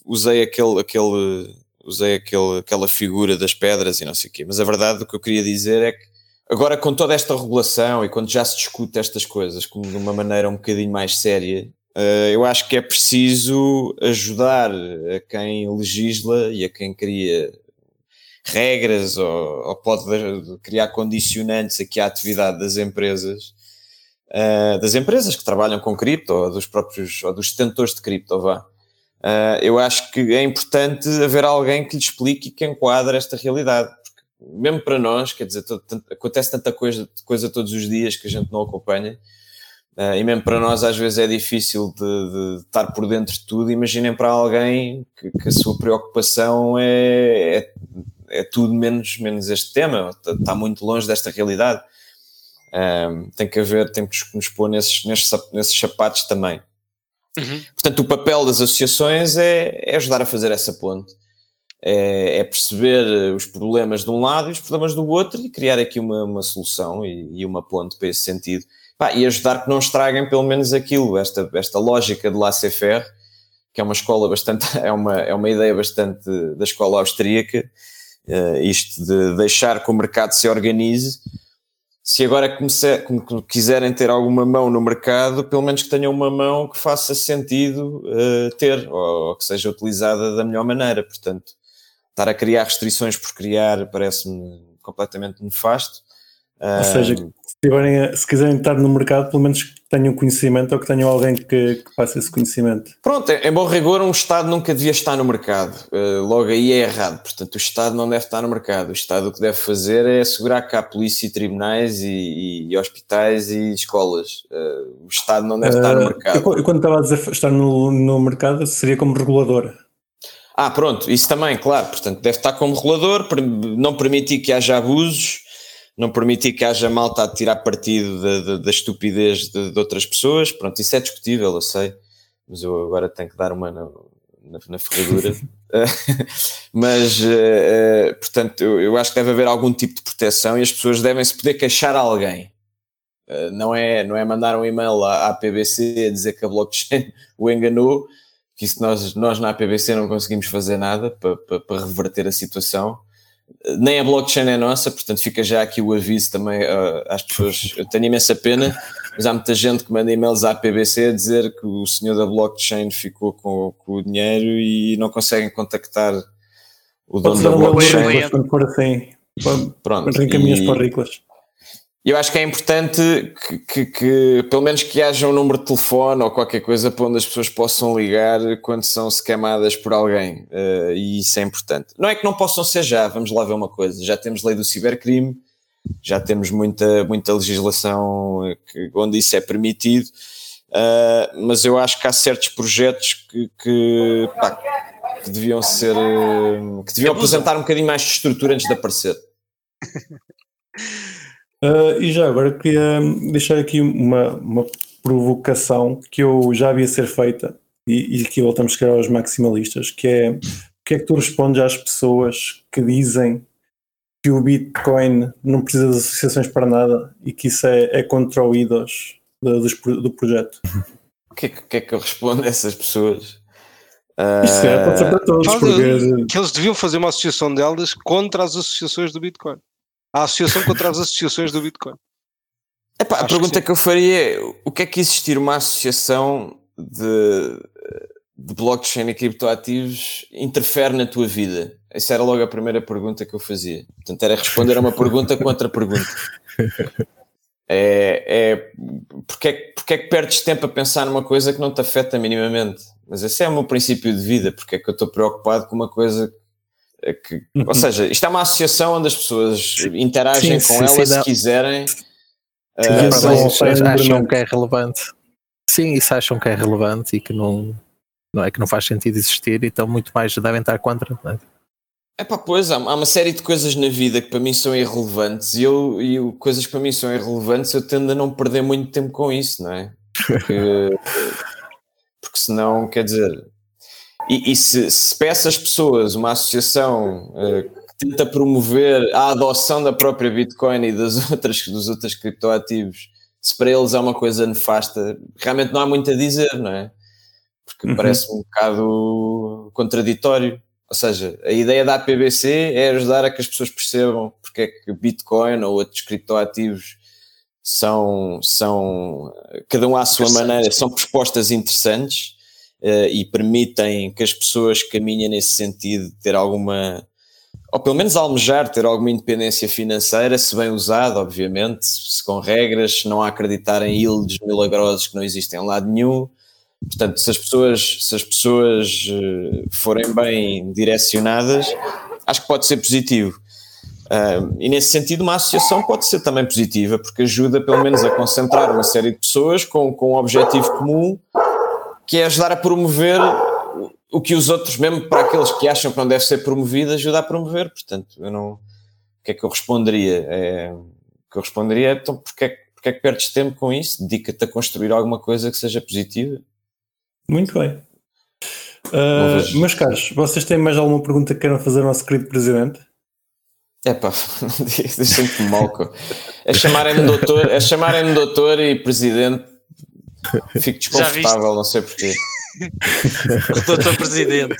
usei aquele, aquele usei aquele, aquela figura das pedras e não sei o quê. Mas a verdade, o que eu queria dizer é que agora com toda esta regulação e quando já se discute estas coisas como de uma maneira um bocadinho mais séria, uh, eu acho que é preciso ajudar a quem legisla e a quem cria regras ou, ou pode criar condicionantes aqui à atividade das empresas uh, das empresas que trabalham com cripto ou dos próprios ou dos detentores de cripto, vá. Uh, eu acho que é importante haver alguém que lhe explique e que enquadre esta realidade. Porque mesmo para nós, quer dizer, todo, tanto, acontece tanta coisa, coisa todos os dias que a gente não acompanha. Uh, e mesmo para nós às vezes é difícil de, de, estar por dentro de tudo. Imaginem para alguém que, que a sua preocupação é, é, é, tudo menos, menos este tema, está, está muito longe desta realidade. Um, tem que haver, tem que nos pôr nesses, nesses, nesses sapatos também. Uhum. Portanto, o papel das associações é, é, ajudar a fazer essa ponte, é, é, perceber os problemas de um lado e os problemas do outro e criar aqui uma, uma solução e, e, uma ponte para esse sentido. Pá, e ajudar que não estraguem pelo menos aquilo, esta, esta lógica de laissez-faire, que é uma escola bastante, *laughs* é uma, é uma ideia bastante da escola austríaca, uh, isto de deixar que o mercado se organize se agora comece, quiserem ter alguma mão no mercado, pelo menos que tenham uma mão que faça sentido uh, ter, ou, ou, que seja utilizada da melhor maneira. Portanto, estar a criar restrições por criar parece-me completamente nefasto. Ou seja, se, se quiserem estar no mercado, pelo menos que tenham conhecimento ou que tenham alguém que, que passe esse conhecimento. Pronto, em bom rigor, um Estado nunca devia estar no mercado. Uh, logo aí é errado. Portanto, o Estado não deve estar no mercado. O Estado o que deve fazer é assegurar que há polícia e tribunais e, e, e hospitais e escolas. Uh, o Estado não deve uh, estar no mercado. Eu, eu, quando estava a dizer estar no, no mercado, seria como regulador. Ah, pronto, isso também, claro. Portanto, deve estar como regulador, não permitir que haja abusos não permitir que haja malta a tirar partido da, da, da estupidez de, de, outras pessoas, pronto, isso é discutível, eu sei, mas eu agora tenho que dar uma na, na, na ferradura. *laughs* *laughs* mas, uh, portanto, eu, eu, acho que deve haver algum tipo de proteção e as pessoas devem se poder queixar a alguém. Uh, não, é, não é mandar um e-mail à, à PBC a dizer que a blockchain *laughs* o enganou, que isso nós, nós na PBC não conseguimos fazer nada para, para, para reverter a situação nem a blockchain é nossa, portanto fica já aqui o aviso também uh, às pessoas. Eu tenho imensa pena, mas há muita gente que manda e-mails à PBC a dizer que o senhor da blockchain ficou com, com o dinheiro e não conseguem contactar o dono da blockchain. Por assim, Pronto, reencaminhas para riclas. Eu acho que é importante que, que, que, pelo menos que haja um número de telefone ou qualquer coisa para onde as pessoas possam ligar quando são scamadas por alguém. Uh, e isso é importante. Não é que não possam ser já, vamos lá ver uma coisa. Já temos lei do cibercrime, já temos muita, muita legislação que, onde isso é permitido, uh, mas eu acho que há certos projetos que, que, pá, que deviam ser. que deviam apresentar um bocadinho mais de estrutura antes de aparecer. *laughs* Uh, e já agora queria deixar aqui uma, uma provocação que eu já havia ser feita e, e aqui voltamos a aos maximalistas, que é o que é que tu respondes às pessoas que dizem que o Bitcoin não precisa de associações para nada e que isso é, é contra o IDOS do, do projeto? O que, é que, que, é que eu respondo a essas pessoas? Isso é, pode ser para todos. Porque... Que eles deviam fazer uma associação delas contra as associações do Bitcoin a associação contra as associações do Bitcoin. Epá, a pergunta que, que, eu faria é: o que é que existir uma associação de, de blockchain e criptoativos interfere na tua vida? Essa era logo a primeira pergunta que eu fazia. Portanto, era responder a uma pergunta com outra pergunta. É, é porque, é, porque é que perdes tempo a pensar numa coisa que não te afeta minimamente? Mas esse é o meu princípio de vida, porque é que eu estou preocupado com uma coisa que, uhum. Ou seja, isto é uma associação onde as pessoas interagem sim, com sim, ela sim, se quiserem. Sim, uh, acham que é relevante. Sim, isso acham que é relevante e que não, não é que não faz sentido existir, então muito mais devem estar contra. É pá, pois, há, há, uma série de coisas na vida que para mim são irrelevantes e, eu, e coisas que para mim são irrelevantes eu tendo a não perder muito tempo com isso, não é? Porque, *laughs* porque senão, quer dizer, e, e se, se para essas pessoas uma associação uh, que tenta promover a adoção da própria Bitcoin e das *laughs* outras, dos outros criptoativos, se para eles é uma coisa nefasta, realmente não há muito a dizer, não é? Porque uhum. parece um bocado contraditório. Ou seja, a ideia da APBC é ajudar a que as pessoas percebam porque é que Bitcoin ou outros criptoativos são, são cada um à sua maneira, são propostas interessantes e permitem que as pessoas caminhem nesse sentido, ter alguma, ou pelo menos almejar ter alguma independência financeira, se bem usado, obviamente, se com regras, se não acreditar em yields milagrosos que não existem em lado nenhum. Portanto, se as pessoas, se as pessoas uh, forem bem direcionadas, acho que pode ser positivo. Uh, e nesse sentido, uma associação pode ser também positiva, porque ajuda pelo menos a concentrar uma série de pessoas com, com um objetivo comum, que é ajudar a promover o que os outros, mesmo para aqueles que acham que não deve ser promovido, ajuda a promover. Portanto, eu não. O que é que eu responderia? É, o que eu responderia é: então, porque é, porque é que perdes tempo com isso? Dedica-te a construir alguma coisa que seja positiva. Muito bem. Uh, meus caros, vocês têm mais alguma pergunta que queiram fazer ao nosso querido Presidente? É pá, *laughs* deixa-me mal. É chamarem-me doutor, é chamarem doutor e presidente. Fico *laughs* desconfortável, não sei porquê. *laughs* doutor presidente,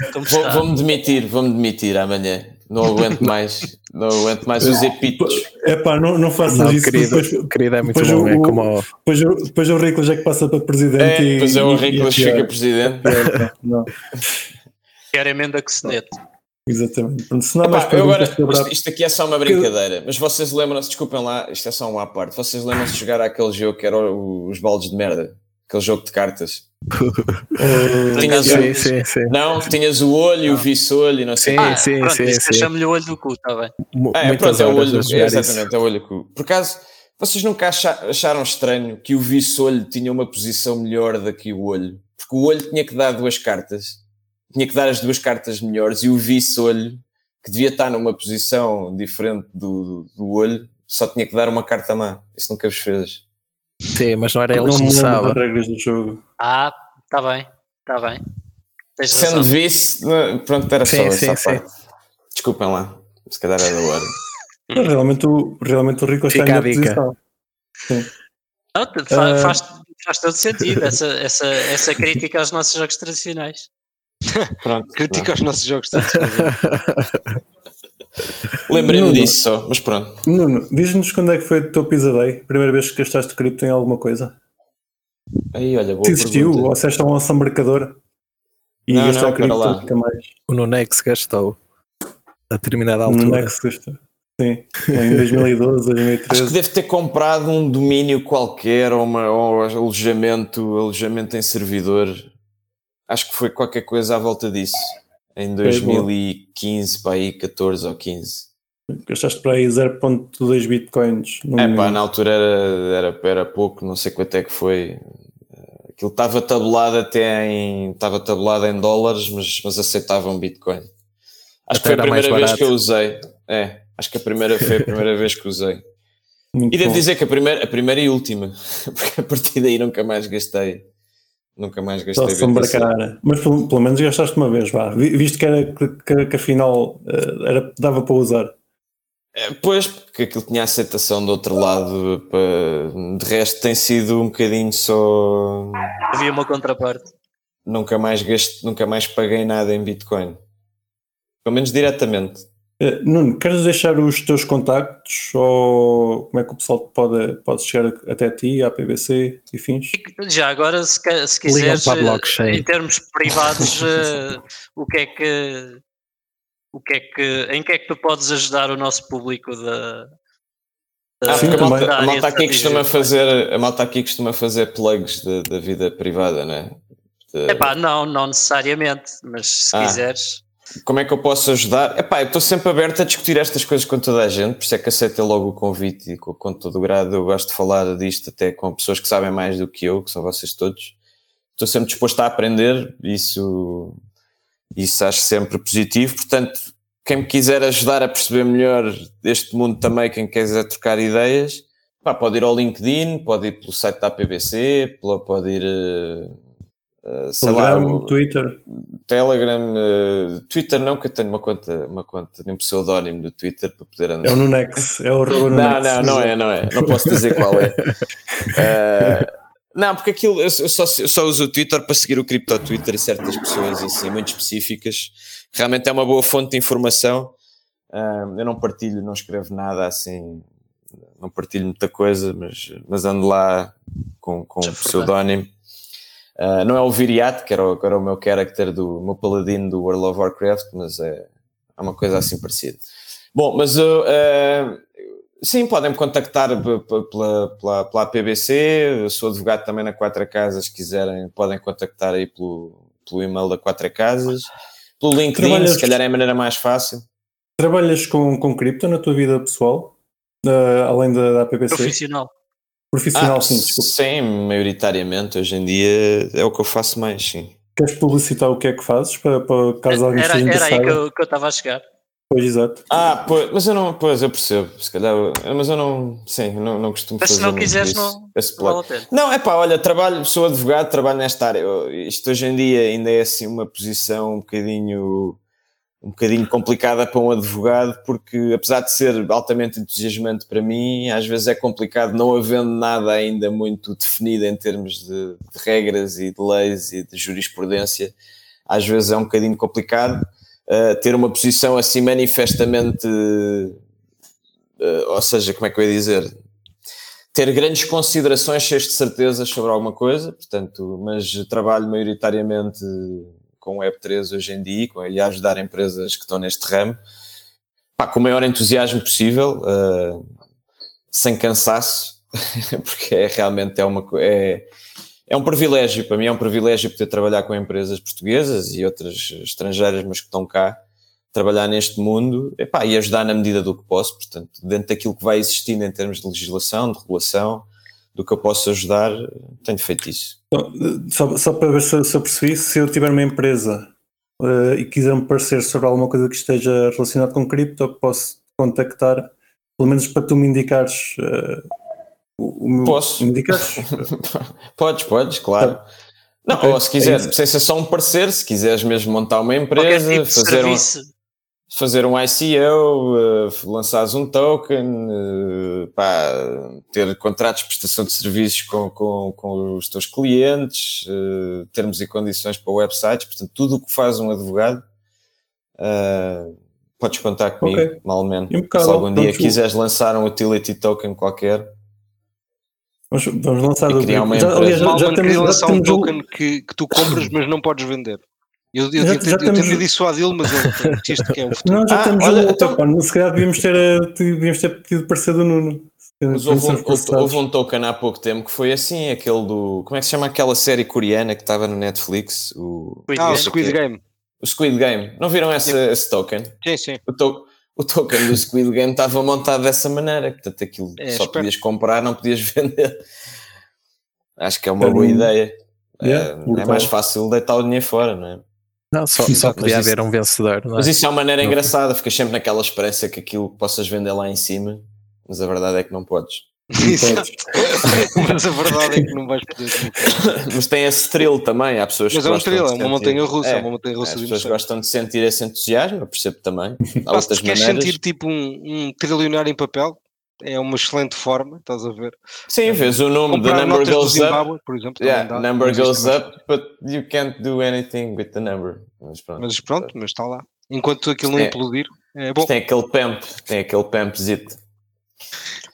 Vou-me demitir, vou-me demitir amanhã. Não aguento mais, não aguento mais os epitos. É pá, não, não faças não, isso. Querido, depois, querido é muito bom, o, é como... Depois, depois o Riclas é que passa para presidente. É, e, depois é o Riclas que fica presidente. É, não. Quer emenda que se nete. Exatamente. se não Epá, eu agora, isto, isto, aqui é só uma brincadeira, mas vocês lembram-se, desculpem lá, isto é só uma parte, vocês lembram-se de jogar aquele jogo que era os baldes de merda, aquele jogo de cartas? *laughs* tinhas sim, o, sim, sim. Não, tinhas o olho, o vice-olho e não sei. Ah, sim, pronto, sim, sim. chamo-lhe o olho do cu, está bem. É, pronto, é o olho do cu, é, exatamente, é o olho do cu. Por acaso, vocês nunca acharam estranho que o vice-olho tinha uma posição melhor do que o olho? Porque o olho tinha que dar duas cartas tinha que dar as duas cartas melhores e o vice-olho, que devia estar numa posição diferente do, do, do, olho, só tinha que dar uma carta má. Isso nunca vos fez. Sim, mas não era ele que começava. regras do jogo. Ah, está bem, está bem. Tens Sendo razão. vice, pronto, era sim, só sim, essa sim. parte. Desculpem lá, se calhar era hora. realmente, o, realmente o Rico está em posição. Sim. Não, faz, uh... faz, faz todo sentido essa, essa, essa crítica aos nossos jogos tradicionais. Pronto, critica os nossos jogos *laughs* Lembrei-me disso só, mas pronto. Nuno, diz-nos quando é que foi o teu Pizza Day? Primeira vez que gastaste cripto em alguma coisa? Aí, olha, boa Se existiu, pergunta. ou se és um embarcador e não, gastou cripto lá. nunca mais. O Nunex gastou a determinada altura. O Nunex gastou. Sim, em *laughs* 2012, 2013. Acho que deve ter comprado um domínio qualquer ou, uma, ou alojamento, alojamento em servidor acho que foi qualquer coisa à volta disso. Em 2015, para aí 14 ou 15. Gastaste para aí 0.2 bitcoins. É pá, na altura era, era, era pouco, não sei quanto é que foi. Aquilo estava tabulado até em. Estava tabulado em dólares, mas, mas aceitava um bitcoin. Acho até que foi a primeira vez que eu usei. É, acho que a primeira foi a primeira vez que usei. *laughs* Muito e devo bom. dizer que a primeira, a primeira e última, *laughs* porque a partir daí nunca mais gastei Nunca mais gastei Só embarcar. Mas pelo, pelo, menos gastaste uma vez, vá. Visto que, era, que, que afinal eh, era, dava para usar. É, pois, porque aquilo tinha aceitação do outro lado. Para... De resto, tem sido um bocadinho só. Havia uma contraparte. Nunca mais, gasto, nunca mais paguei nada em Bitcoin. Pelo menos diretamente. Uh, Nuno, queres deixar os teus contactos ou como é que o pessoal pode, pode chegar até ti, à PBC e fins? Já agora, se, se quiseres, eh, em termos privados, uh, *laughs* o que é que o que é que em que é que tu podes ajudar o nosso público da, ah, Sim, a, malta, a malta aqui costuma fazer a malta aqui costuma fazer plugs da vida privada, não é? De... Epá, não, não necessariamente, mas se ah. quiseres como é que eu posso ajudar? Epá, eu estou sempre aberto a discutir estas coisas com toda a gente, por isso é que aceitei logo o convite e com, todo o grado eu gosto de falar disto até com pessoas que sabem mais do que eu, que são vocês todos. Estou sempre disposto a aprender, isso, isso acho sempre positivo, portanto, quem me quiser ajudar a perceber melhor este mundo também, quem quiser trocar ideias, pá, pode ir ao LinkedIn, pode ir pelo site da PBC, pode ir eh, Uh, Telegram, lá, Twitter. Telegram, uh, Twitter não, que eu tenho uma conta, uma conta um pseudónimo do Twitter para poder andar. É o Nunex, é o Não, não, não é, não é. Não posso dizer qual é. Uh, *laughs* não, porque aquilo eu só, eu só uso o Twitter para seguir o cripto Twitter e certas pessoas assim, muito específicas. realmente é uma boa fonte de informação. Uh, eu não partilho, não escrevo nada assim, não partilho muita coisa, mas, mas ando lá com, com um pseudónimo. Uh, não é o Viriat, que era o, que era o meu character do meu paladino do World of Warcraft, mas é, é uma coisa assim parecida. Bom, mas uh, sim, podem-me contactar pela, pela, pela PBC, eu sou advogado também na Quatro Casas, se quiserem, podem contactar aí pelo, pelo e-mail da Quatro Casas, pelo LinkedIn, Trabalhas... se calhar é a maneira mais fácil. Trabalhas com, com cripto na tua vida pessoal? Uh, além da, da PPC? Profissional. Profissional, ah, sim, desculpa. Sim, maioritariamente, hoje em dia é o que eu faço mais, sim. Queres publicitar o que é que fazes para, para caso alguém era, Era aí que eu, que eu estava a chegar. Pois, exato. Ah, pois, mas eu não, pois, eu percebo, se calhar, mas eu não, sim, não, não costumo mas fazer se não quiseres, não, não vale a pena. Não, é pá, olha, trabalho, sou advogado, trabalho nesta área, isto hoje em dia ainda é assim uma posição um bocadinho um bocadinho complicada para um advogado, porque apesar de ser altamente entusiasmante para mim, às vezes é complicado, não havendo nada ainda muito definido em termos de, de regras e de leis e de jurisprudência, às vezes é um bocadinho complicado uh, ter uma posição assim manifestamente, uh, ou seja, como é que eu ia dizer? Ter grandes considerações cheias de certezas sobre alguma coisa, portanto, mas trabalho maioritariamente com Web3 hoje em dia e a ajudar empresas que estão neste ramo pá, com o maior entusiasmo possível, uh, sem cansaço, *laughs* porque é realmente é uma é, é um privilégio, para mim é um privilégio poder trabalhar com empresas portuguesas e outras estrangeiras, mas que estão cá, trabalhar neste mundo epá, e ajudar na medida do que posso, portanto, dentro daquilo que vai existindo em termos de legislação, de regulação, do que eu posso ajudar, tenho feito isso. Só, só para ver se, se eu percebi, se eu tiver uma empresa uh, e quiser me parecer sobre alguma coisa que esteja relacionada com cripto, posso contactar, pelo menos para tu me indicares uh, o, o meu. Posso? Me indicares? *laughs* podes, podes, claro. Tá. Não, okay. ou se quiseres, é sem ser só um parecer, se quiseres mesmo montar uma empresa, tipo fazer um fazer um ICO, uh, lançares um token, uh, pá, ter contratos de prestação de serviços com, com, com os teus clientes, uh, termos e condições para websites, portanto, tudo o que faz um advogado, uh, podes contar comigo, okay. malmente. Se algum dia quiseres lançar um utility token qualquer. Vamos, vamos lançar e criar uma empresa. Já, aliás, já, já temos, lançar um token que, que tu compras, mas não podes vender. Eu, eu, já, eu, já eu temos... tentei dissuadi-lo, mas eu *laughs* insisto que é o futuro. Não, já ah, temos olha, então... pá, se calhar devíamos ter, eh, devíamos ter pedido parecer do Nuno. Mas houve um, houve um, token há pouco tempo que foi assim, aquele do. Como é que se chama aquela série coreana que estava no Netflix? O, ah, o Squid Game. O Squid Game. Não viram esse, esse token? Sim, sim. O, to, o token do Squid Game estava montado dessa maneira, portanto aquilo é, só espero. podias comprar, não podias *laughs* vender. Acho que é uma boa ideia. Yeah, é, é mais fácil deitar o dinheiro fora, não é? Não, só, só podia haver um vencedor. Mas é? isso é uma maneira não. engraçada, ficas sempre naquela esperança que aquilo possas vender lá em cima, mas a verdade é que não podes. *laughs* mas a verdade é que não vais poder. *laughs* mas tem esse thrill também, há pessoas mas que é um thrill, é uma montanha russa, é, uma montanha russa. As pessoas gostam de sentir esse entusiasmo, eu percebo também. Há outras maneiras. Queres sentir tipo um, um trilionário em papel? É uma excelente forma, estás a ver? Sim, vês o nome, the number goes Zimbabwe, up. Por exemplo, yeah, dá, number goes up, but you can't do anything with the number. Mas pronto, mas, pronto, mas está lá. Enquanto aquilo não implodir, é bom. Tem aquele pump, tem aquele pumpzito.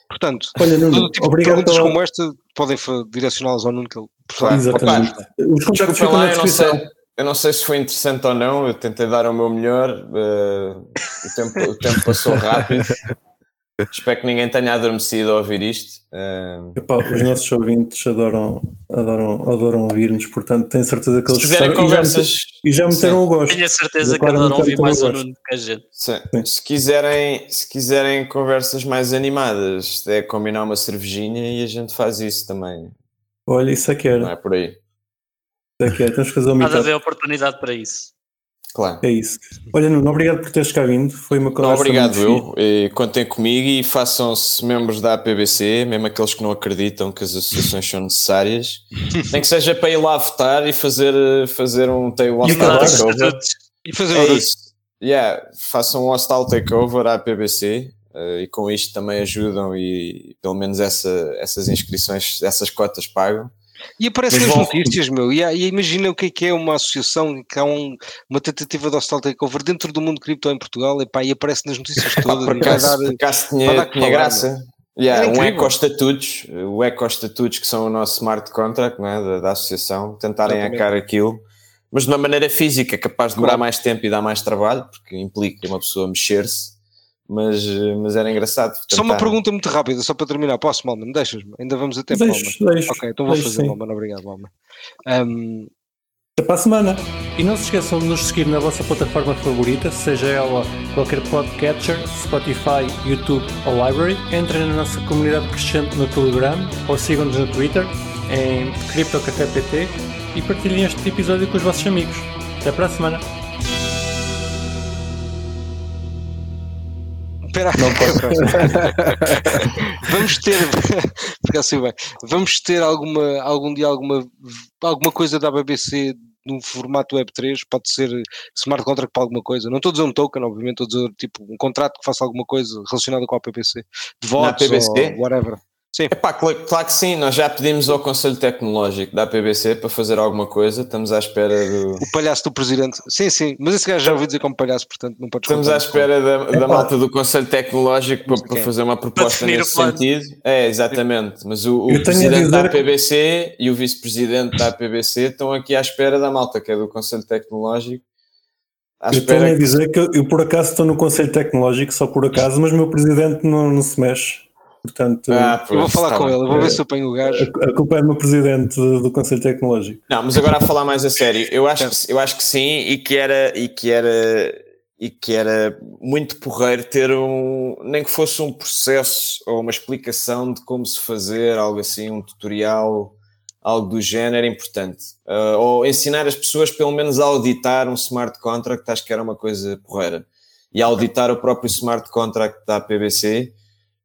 Portanto, Olha, Nuno, todo tipo obrigado de perguntas pela... como esta podem direcioná-las ao Nuno que ele claro, Exatamente. Os contactos ficam na descrição. Eu não, sei, eu não sei se foi interessante ou não, eu tentei dar o meu melhor, uh, o, tempo, o tempo passou rápido. *laughs* Espero que ninguém tenha adormecido a ouvir isto. Uh... Epá, os nossos ouvintes adoram, adoram, adoram ouvir-nos, portanto tenho certeza que eles se gostaram, conversas... e, já, e já meteram o gosto. Tenho a certeza que adoram ouvir mais o Nuno que a gente. Sim. Sim. Se, quiserem, se quiserem conversas mais animadas, é combinar uma cervejinha e a gente faz isso também. Olha, isso é que era. Não é por aí. Isso é que era. Temos que fazer uma Nada a ver oportunidade para isso. Claro. É isso. Olha, Nuno, obrigado por teres cá vindo. Foi uma conversa. Não, obrigado eu. E contem comigo e façam-se membros da APBC, mesmo aqueles que não acreditam que as associações são necessárias. *laughs* Nem que seja para ir lá votar e fazer, fazer um hostile takeover. E fazer é isso. Yeah, façam um hostile takeover à APBC uh, eh, e com isto também ajudam e pelo menos essa, essas inscrições, essas cotas pagam. E aparece nas notícias, meu. E, e, imagina o que é que é uma associação, que há um, uma tentativa de hostal takeover dentro do mundo cripto em Portugal, e, pá, e aparece nas notícias *laughs* todas. por acaso, dar, por acaso tinha, tinha graça. Yeah, um eco-estatutos, o eco-estatutos que são o nosso smart contract é, da, da associação, tentarem hacker aquilo, mas de uma maneira física, capaz de demorar claro. mais tempo e dar mais trabalho, porque implica uma pessoa mexer-se, mas, mas era engraçado. Tentar. Só uma pergunta muito rápida, só para terminar. Posso, Malman? Deixas-me? Ainda vamos a tempo, deixo, Malman. Deixo, ok, então vou deixo, fazer, Malman. Obrigado, Malman. Um... Até para a semana. E não se esqueçam de nos seguir na vossa plataforma favorita, seja ela qualquer podcatcher, Spotify, YouTube ou Library. Entrem na nossa comunidade crescente no Telegram ou sigam-nos no Twitter em CryptoCafépt e partilhem este episódio com os vossos amigos. Até para a semana. Espera *laughs* vamos ter *laughs* assim bem, vamos ter alguma algum dia alguma alguma coisa da BBC num formato Web3, pode ser smart contract para alguma coisa. Não estou a dizer um token, obviamente, estou a dizer tipo um contrato que faça alguma coisa relacionada com a PPC, de votos ou whatever. Sim. Epá, claro, claro, que sim, nós já pedimos ao Conselho Tecnológico da PBC para fazer alguma coisa, estamos à espera do... O palhaço do Presidente, sim, sim, mas esse gajo já ouvi dizer como palhaço, portanto não pode Estamos à espera da, da malta do Conselho Tecnológico para, para fazer uma proposta nesse sentido. É, exatamente, mas o, o Presidente da PBC e o Vice-Presidente da PBC estão aqui à espera da malta, que é do Conselho Tecnológico. eu tenho a dizer que eu por acaso estou no Conselho Tecnológico, só por acaso, mas o meu Presidente não, não se mexe. Portanto, ah, eu vou falar tá com ele, vou ver se eu apanho o gajo. A, culpa é do meu presidente do Conselho Tecnológico. Não, mas agora a falar mais a sério, eu acho, que, eu acho que sim e que era e que era e que era muito porreiro ter um, nem que fosse um processo ou uma explicação de como se fazer, algo assim, um tutorial, algo do género, importante. Uh, ou ensinar as pessoas pelo menos a auditar um smart contract, acho que era uma coisa porreira. E a auditar o próprio smart contract da PBC,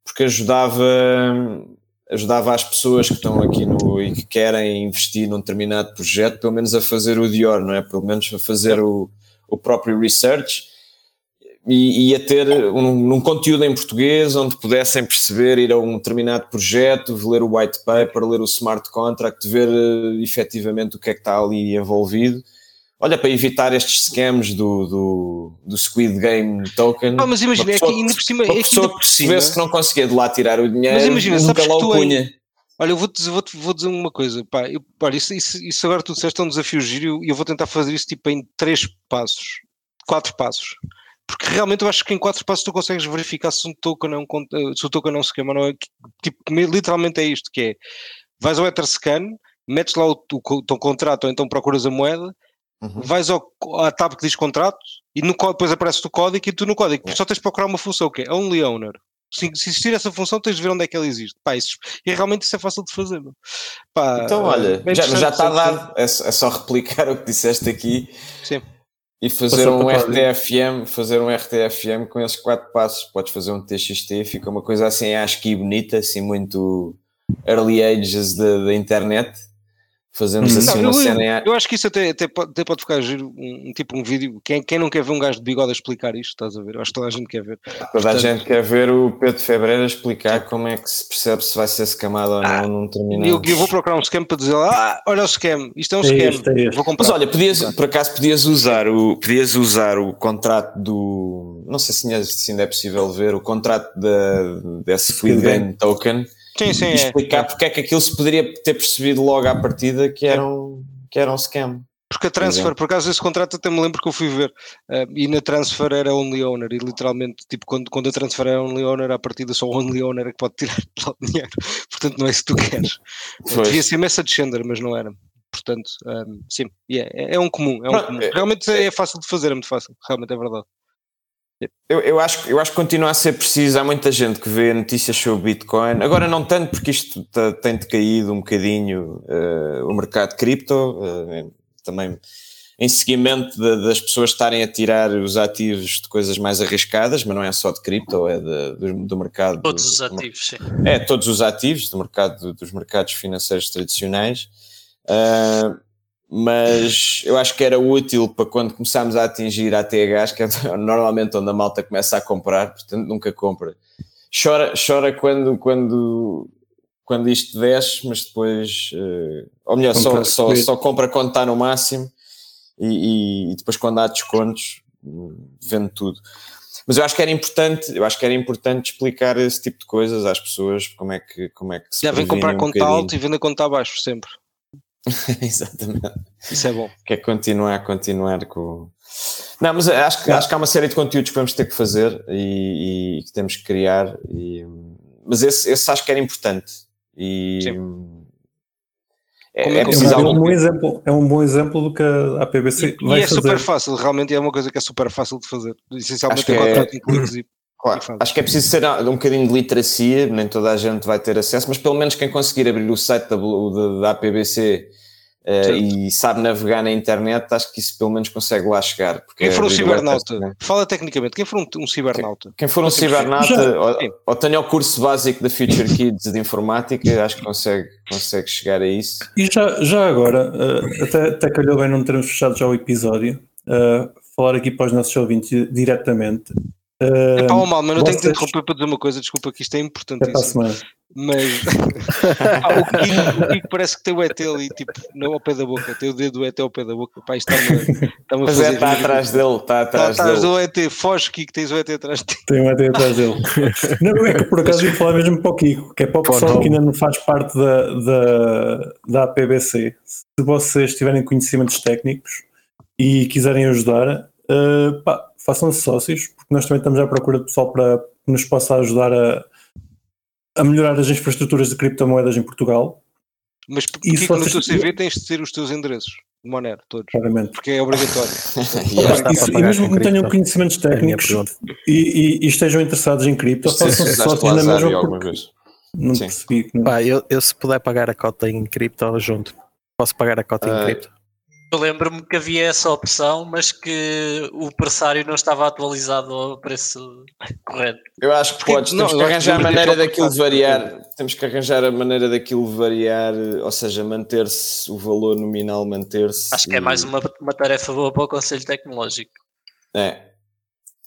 porque ajudava, ajudava as pessoas que estão aqui no, e que querem investir num determinado projeto, pelo menos a fazer o Dior, não é? Pelo menos a fazer o, o próprio research e, e a ter um, um, conteúdo em português onde pudessem perceber, ir a um determinado projeto, ler o white paper, ler o smart contract, ver uh, efetivamente o que é que está ali envolvido olha, para evitar estes scams do, do, do Squid Game Token. Ah, mas imagina, é que ainda por cima. Uma é pessoa que percebesse que não conseguia de lá tirar o dinheiro, mas imagina, nunca lá o punha. Olha, eu vou dizer, vou, vou dizer uma coisa, pá, eu, olha, isso, isso, isso, agora tu disseste é um desafio giro e eu vou tentar fazer isso tipo em três passos, quatro passos. Porque realmente eu acho que em quatro passos tu consegues verificar se um token é um, se o token é um esquema, não é? Tipo, literalmente é isto, que é, vais ao Etherscan, metes lá o, o, o teu contrato ou então procuras a moeda Uhum. Vais ao, à tab que diz contrato e no, depois aparece o código e tu no código só tens de procurar uma função que é only owner. Se, se, existir essa função, tens de ver onde é que ela existe. Pá, isso, e realmente isso é fácil de fazer. Pá, então, olha, já, já está dado. É, é, só replicar *laughs* o que disseste aqui Sim. e fazer um RTFM, fazer um RTFM com esses quatro passos. Podes fazer um TXT, fica uma coisa assim, acho que bonita, assim, muito early ages da internet Fazemos hum. assim não, uma eu, cena. Eu, eu acho que isso até, até, pode, até pode ficar giro, um, tipo um vídeo. Quem, quem não quer ver um gajo de bigode a explicar isto, estás a ver? Eu acho que toda a gente quer ver. Toda Portanto, a gente quer ver o Pedro Febreira explicar como é que se percebe se vai ser scamado ou ah, não num determinado. Eu, eu vou procurar um scam para dizer ah, olha o scam, isto é um é scam. Este, é vou comprar. Mas olha, podias, por acaso podias usar o, podias usar o contrato do. Não sei se ainda, se ainda é possível ver, o contrato da, desse Squid Game Token Sim, sim, e é. explicar é. porque é que aquilo se poderia ter percebido logo à partida que era um, que era um scam. Porque a transfer, por acaso esse contrato até me lembro que eu fui ver uh, e na transfer era only owner e literalmente tipo quando, quando a transfer era only owner à partida só only owner é que pode tirar *laughs* o dinheiro, portanto não é se tu queres. Pois. Devia ser message sender, mas não era. Portanto, um, eh, sim, yeah, é, é, um comum, é um comum. É- realmente é, é fácil de fazer, é muito fácil, realmente é verdade. Eu, eu, acho, eu acho que continua a ser preciso. Há muita gente que vê notícias sobre Bitcoin. Agora, não tanto, porque isto tá, tem decaído um bocadinho uh, o mercado cripto, uh, também em seguimento de, das pessoas estarem a tirar os ativos de coisas mais arriscadas, mas não é só de cripto, é de, do, do, mercado. Todos os ativos, sim. É, todos os ativos do mercado, dos mercados financeiros tradicionais. Uh, mas eu acho que era útil para quando começámos a atingir a THs, que é *laughs* normalmente onde a malta começa a comprar, portanto nunca compra. Chora, chora quando, quando quando isto desce, mas depois, uh, ou melhor, só, só, só, compra quando está no máximo e, e, e, depois quando há descontos, vende tudo. Mas eu acho que era importante, eu acho que era importante explicar esse tipo de coisas às pessoas, como é que, como é que se Devem comprar um conta alto e vender conta abaixo sempre. *laughs* Exatamente. Isso é bom. Quer continuar, continuar com. Não, mas acho que, acho que há uma série de conteúdos que vamos ter que fazer e, e que temos que criar. E, mas esse, esse acho que era importante. E, Sim. É, é, é, é, um bom exemplo, é um bom exemplo do que a APBC e, vai e é fazer. super fácil, realmente é uma coisa que é super fácil de fazer. Essencialmente é contrato inclusive. Claro, acho que é preciso ser um bocadinho de literacia, nem toda a gente vai ter acesso, mas pelo menos quem conseguir abrir o site da, da, da APBC Uh, e sabe navegar na internet, acho que isso pelo menos consegue lá chegar. Quem for um cibernauta, fala tecnicamente, quem for um, um cibernauta? Quem, quem for um cibernauta, ou, ou tenha o curso básico da Future Kids de informática, acho que consegue, consegue chegar a isso. E já, já agora, uh, até, até calhou bem não termos fechado já o episódio, uh, falar aqui para os nossos ouvintes diretamente. Uh, é pá, mal, mas não vocês... tenho que te interromper para dizer uma coisa, desculpa que isto é importantíssimo. É mas *laughs* *laughs* ah, o, Kiko, o, Kiko, parece que tem o ET ali, tipo, não ao pé da boca, tem o dedo do ET ao pé da boca. Pá, está-me está a fazer. É, está atrás dele, está atrás está atrás do ET, foge, Kiko, tens o ET atrás de ti. Tem o ET atrás dele. *laughs* não, é que por acaso ia falar mesmo para o Kiko, que é para o pessoal que ainda não faz parte da, da, da APBC. Se vocês tiverem conhecimentos técnicos e quiserem ajudar, uh, pá, façam-se sócios, nós também estamos à procura de pessoal para que nos possa ajudar a a melhorar as infraestruturas de criptomoedas em Portugal. Mas porque que no teu CV tens de ter os teus endereços de Monero, todos. Claramente. Porque é obrigatório. *laughs* e, e mesmo que não tenham conhecimentos técnicos e, e, e, estejam interessados em cripto, façam sócios na mesma porque não Sim. percebi. Não. Pá, eu, eu se puder pagar a cota em cripto, junto. Posso pagar a cota uh, em cripto? Eu lembro-me que havia essa opção, mas que o pressário não estava atualizado ao preço correto. Eu acho que podes, temos não, que arranjar a maneira daquilo variar. Temos que arranjar a maneira daquilo variar, ou seja, manter-se o valor nominal, manter-se. Acho que é mais uma, uma tarefa boa para o Conselho Tecnológico. É.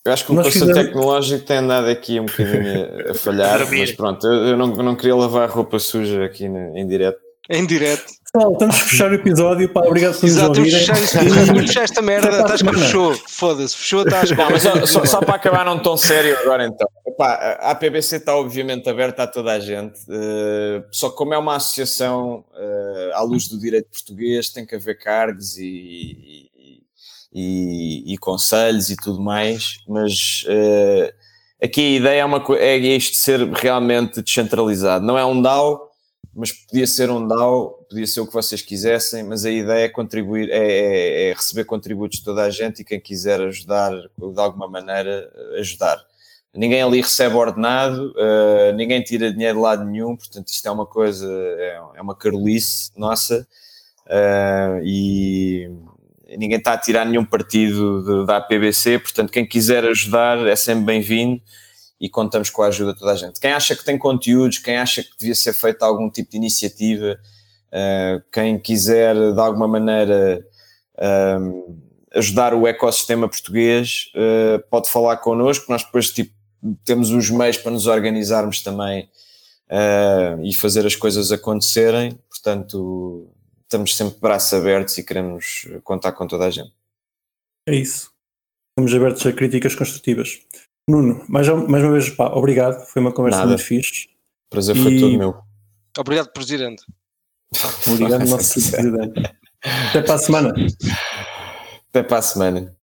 Eu acho que o Conselho fizemos... Tecnológico tem andado aqui um bocadinho a falhar, *laughs* mas pronto, eu, eu, não, eu não queria lavar roupa suja aqui no, em direto. Em direto. Pessoal, temos que fechar o episódio. Pá, obrigado por Exato, nos ouvirem. Temos que *laughs* fechar, esta merda. Estás que fechou. Foda-se, fechou, estás Não, mas só, só, só, para acabar num tom sério agora então. Epá, a APBC está obviamente aberta a toda a gente. Uh, só que como é uma associação uh, à luz do direito português, tem que haver cargos e, e, e, e conselhos e tudo mais. Mas uh, aqui a ideia é, uma, é isto ser realmente descentralizado. Não é um DAO mas podia ser um DAO, podia ser o que vocês quisessem, mas a ideia é contribuir, é, é, é, receber contributos de toda a gente e quem quiser ajudar de alguma maneira, ajudar. Ninguém ali recebe ordenado, uh, ninguém tira dinheiro de lado nenhum, portanto isto é uma coisa, é, é uma carolice nossa uh, e ninguém está a tirar nenhum partido de, da APBC, portanto quem quiser ajudar é sempre bem-vindo e contamos com a ajuda de toda a gente. Quem acha que tem conteúdos, quem acha que devia ser feita algum tipo de iniciativa, uh, quem quiser de alguma maneira uh, ajudar o ecossistema português, uh, pode falar connosco, nós depois tipo, temos os meios para nos organizarmos também e fazer as coisas acontecerem, portanto estamos sempre braços abertos e queremos contar com toda a gente. É isso. Estamos abertos a críticas construtivas. Nuno, mais, mais uma vez, pá, obrigado. Foi uma conversa Nada. muito fixe. Prazer foi e... todo meu. Obrigado, Presidente. Obrigado, *laughs* nosso Presidente. Até para a semana. Até para a semana.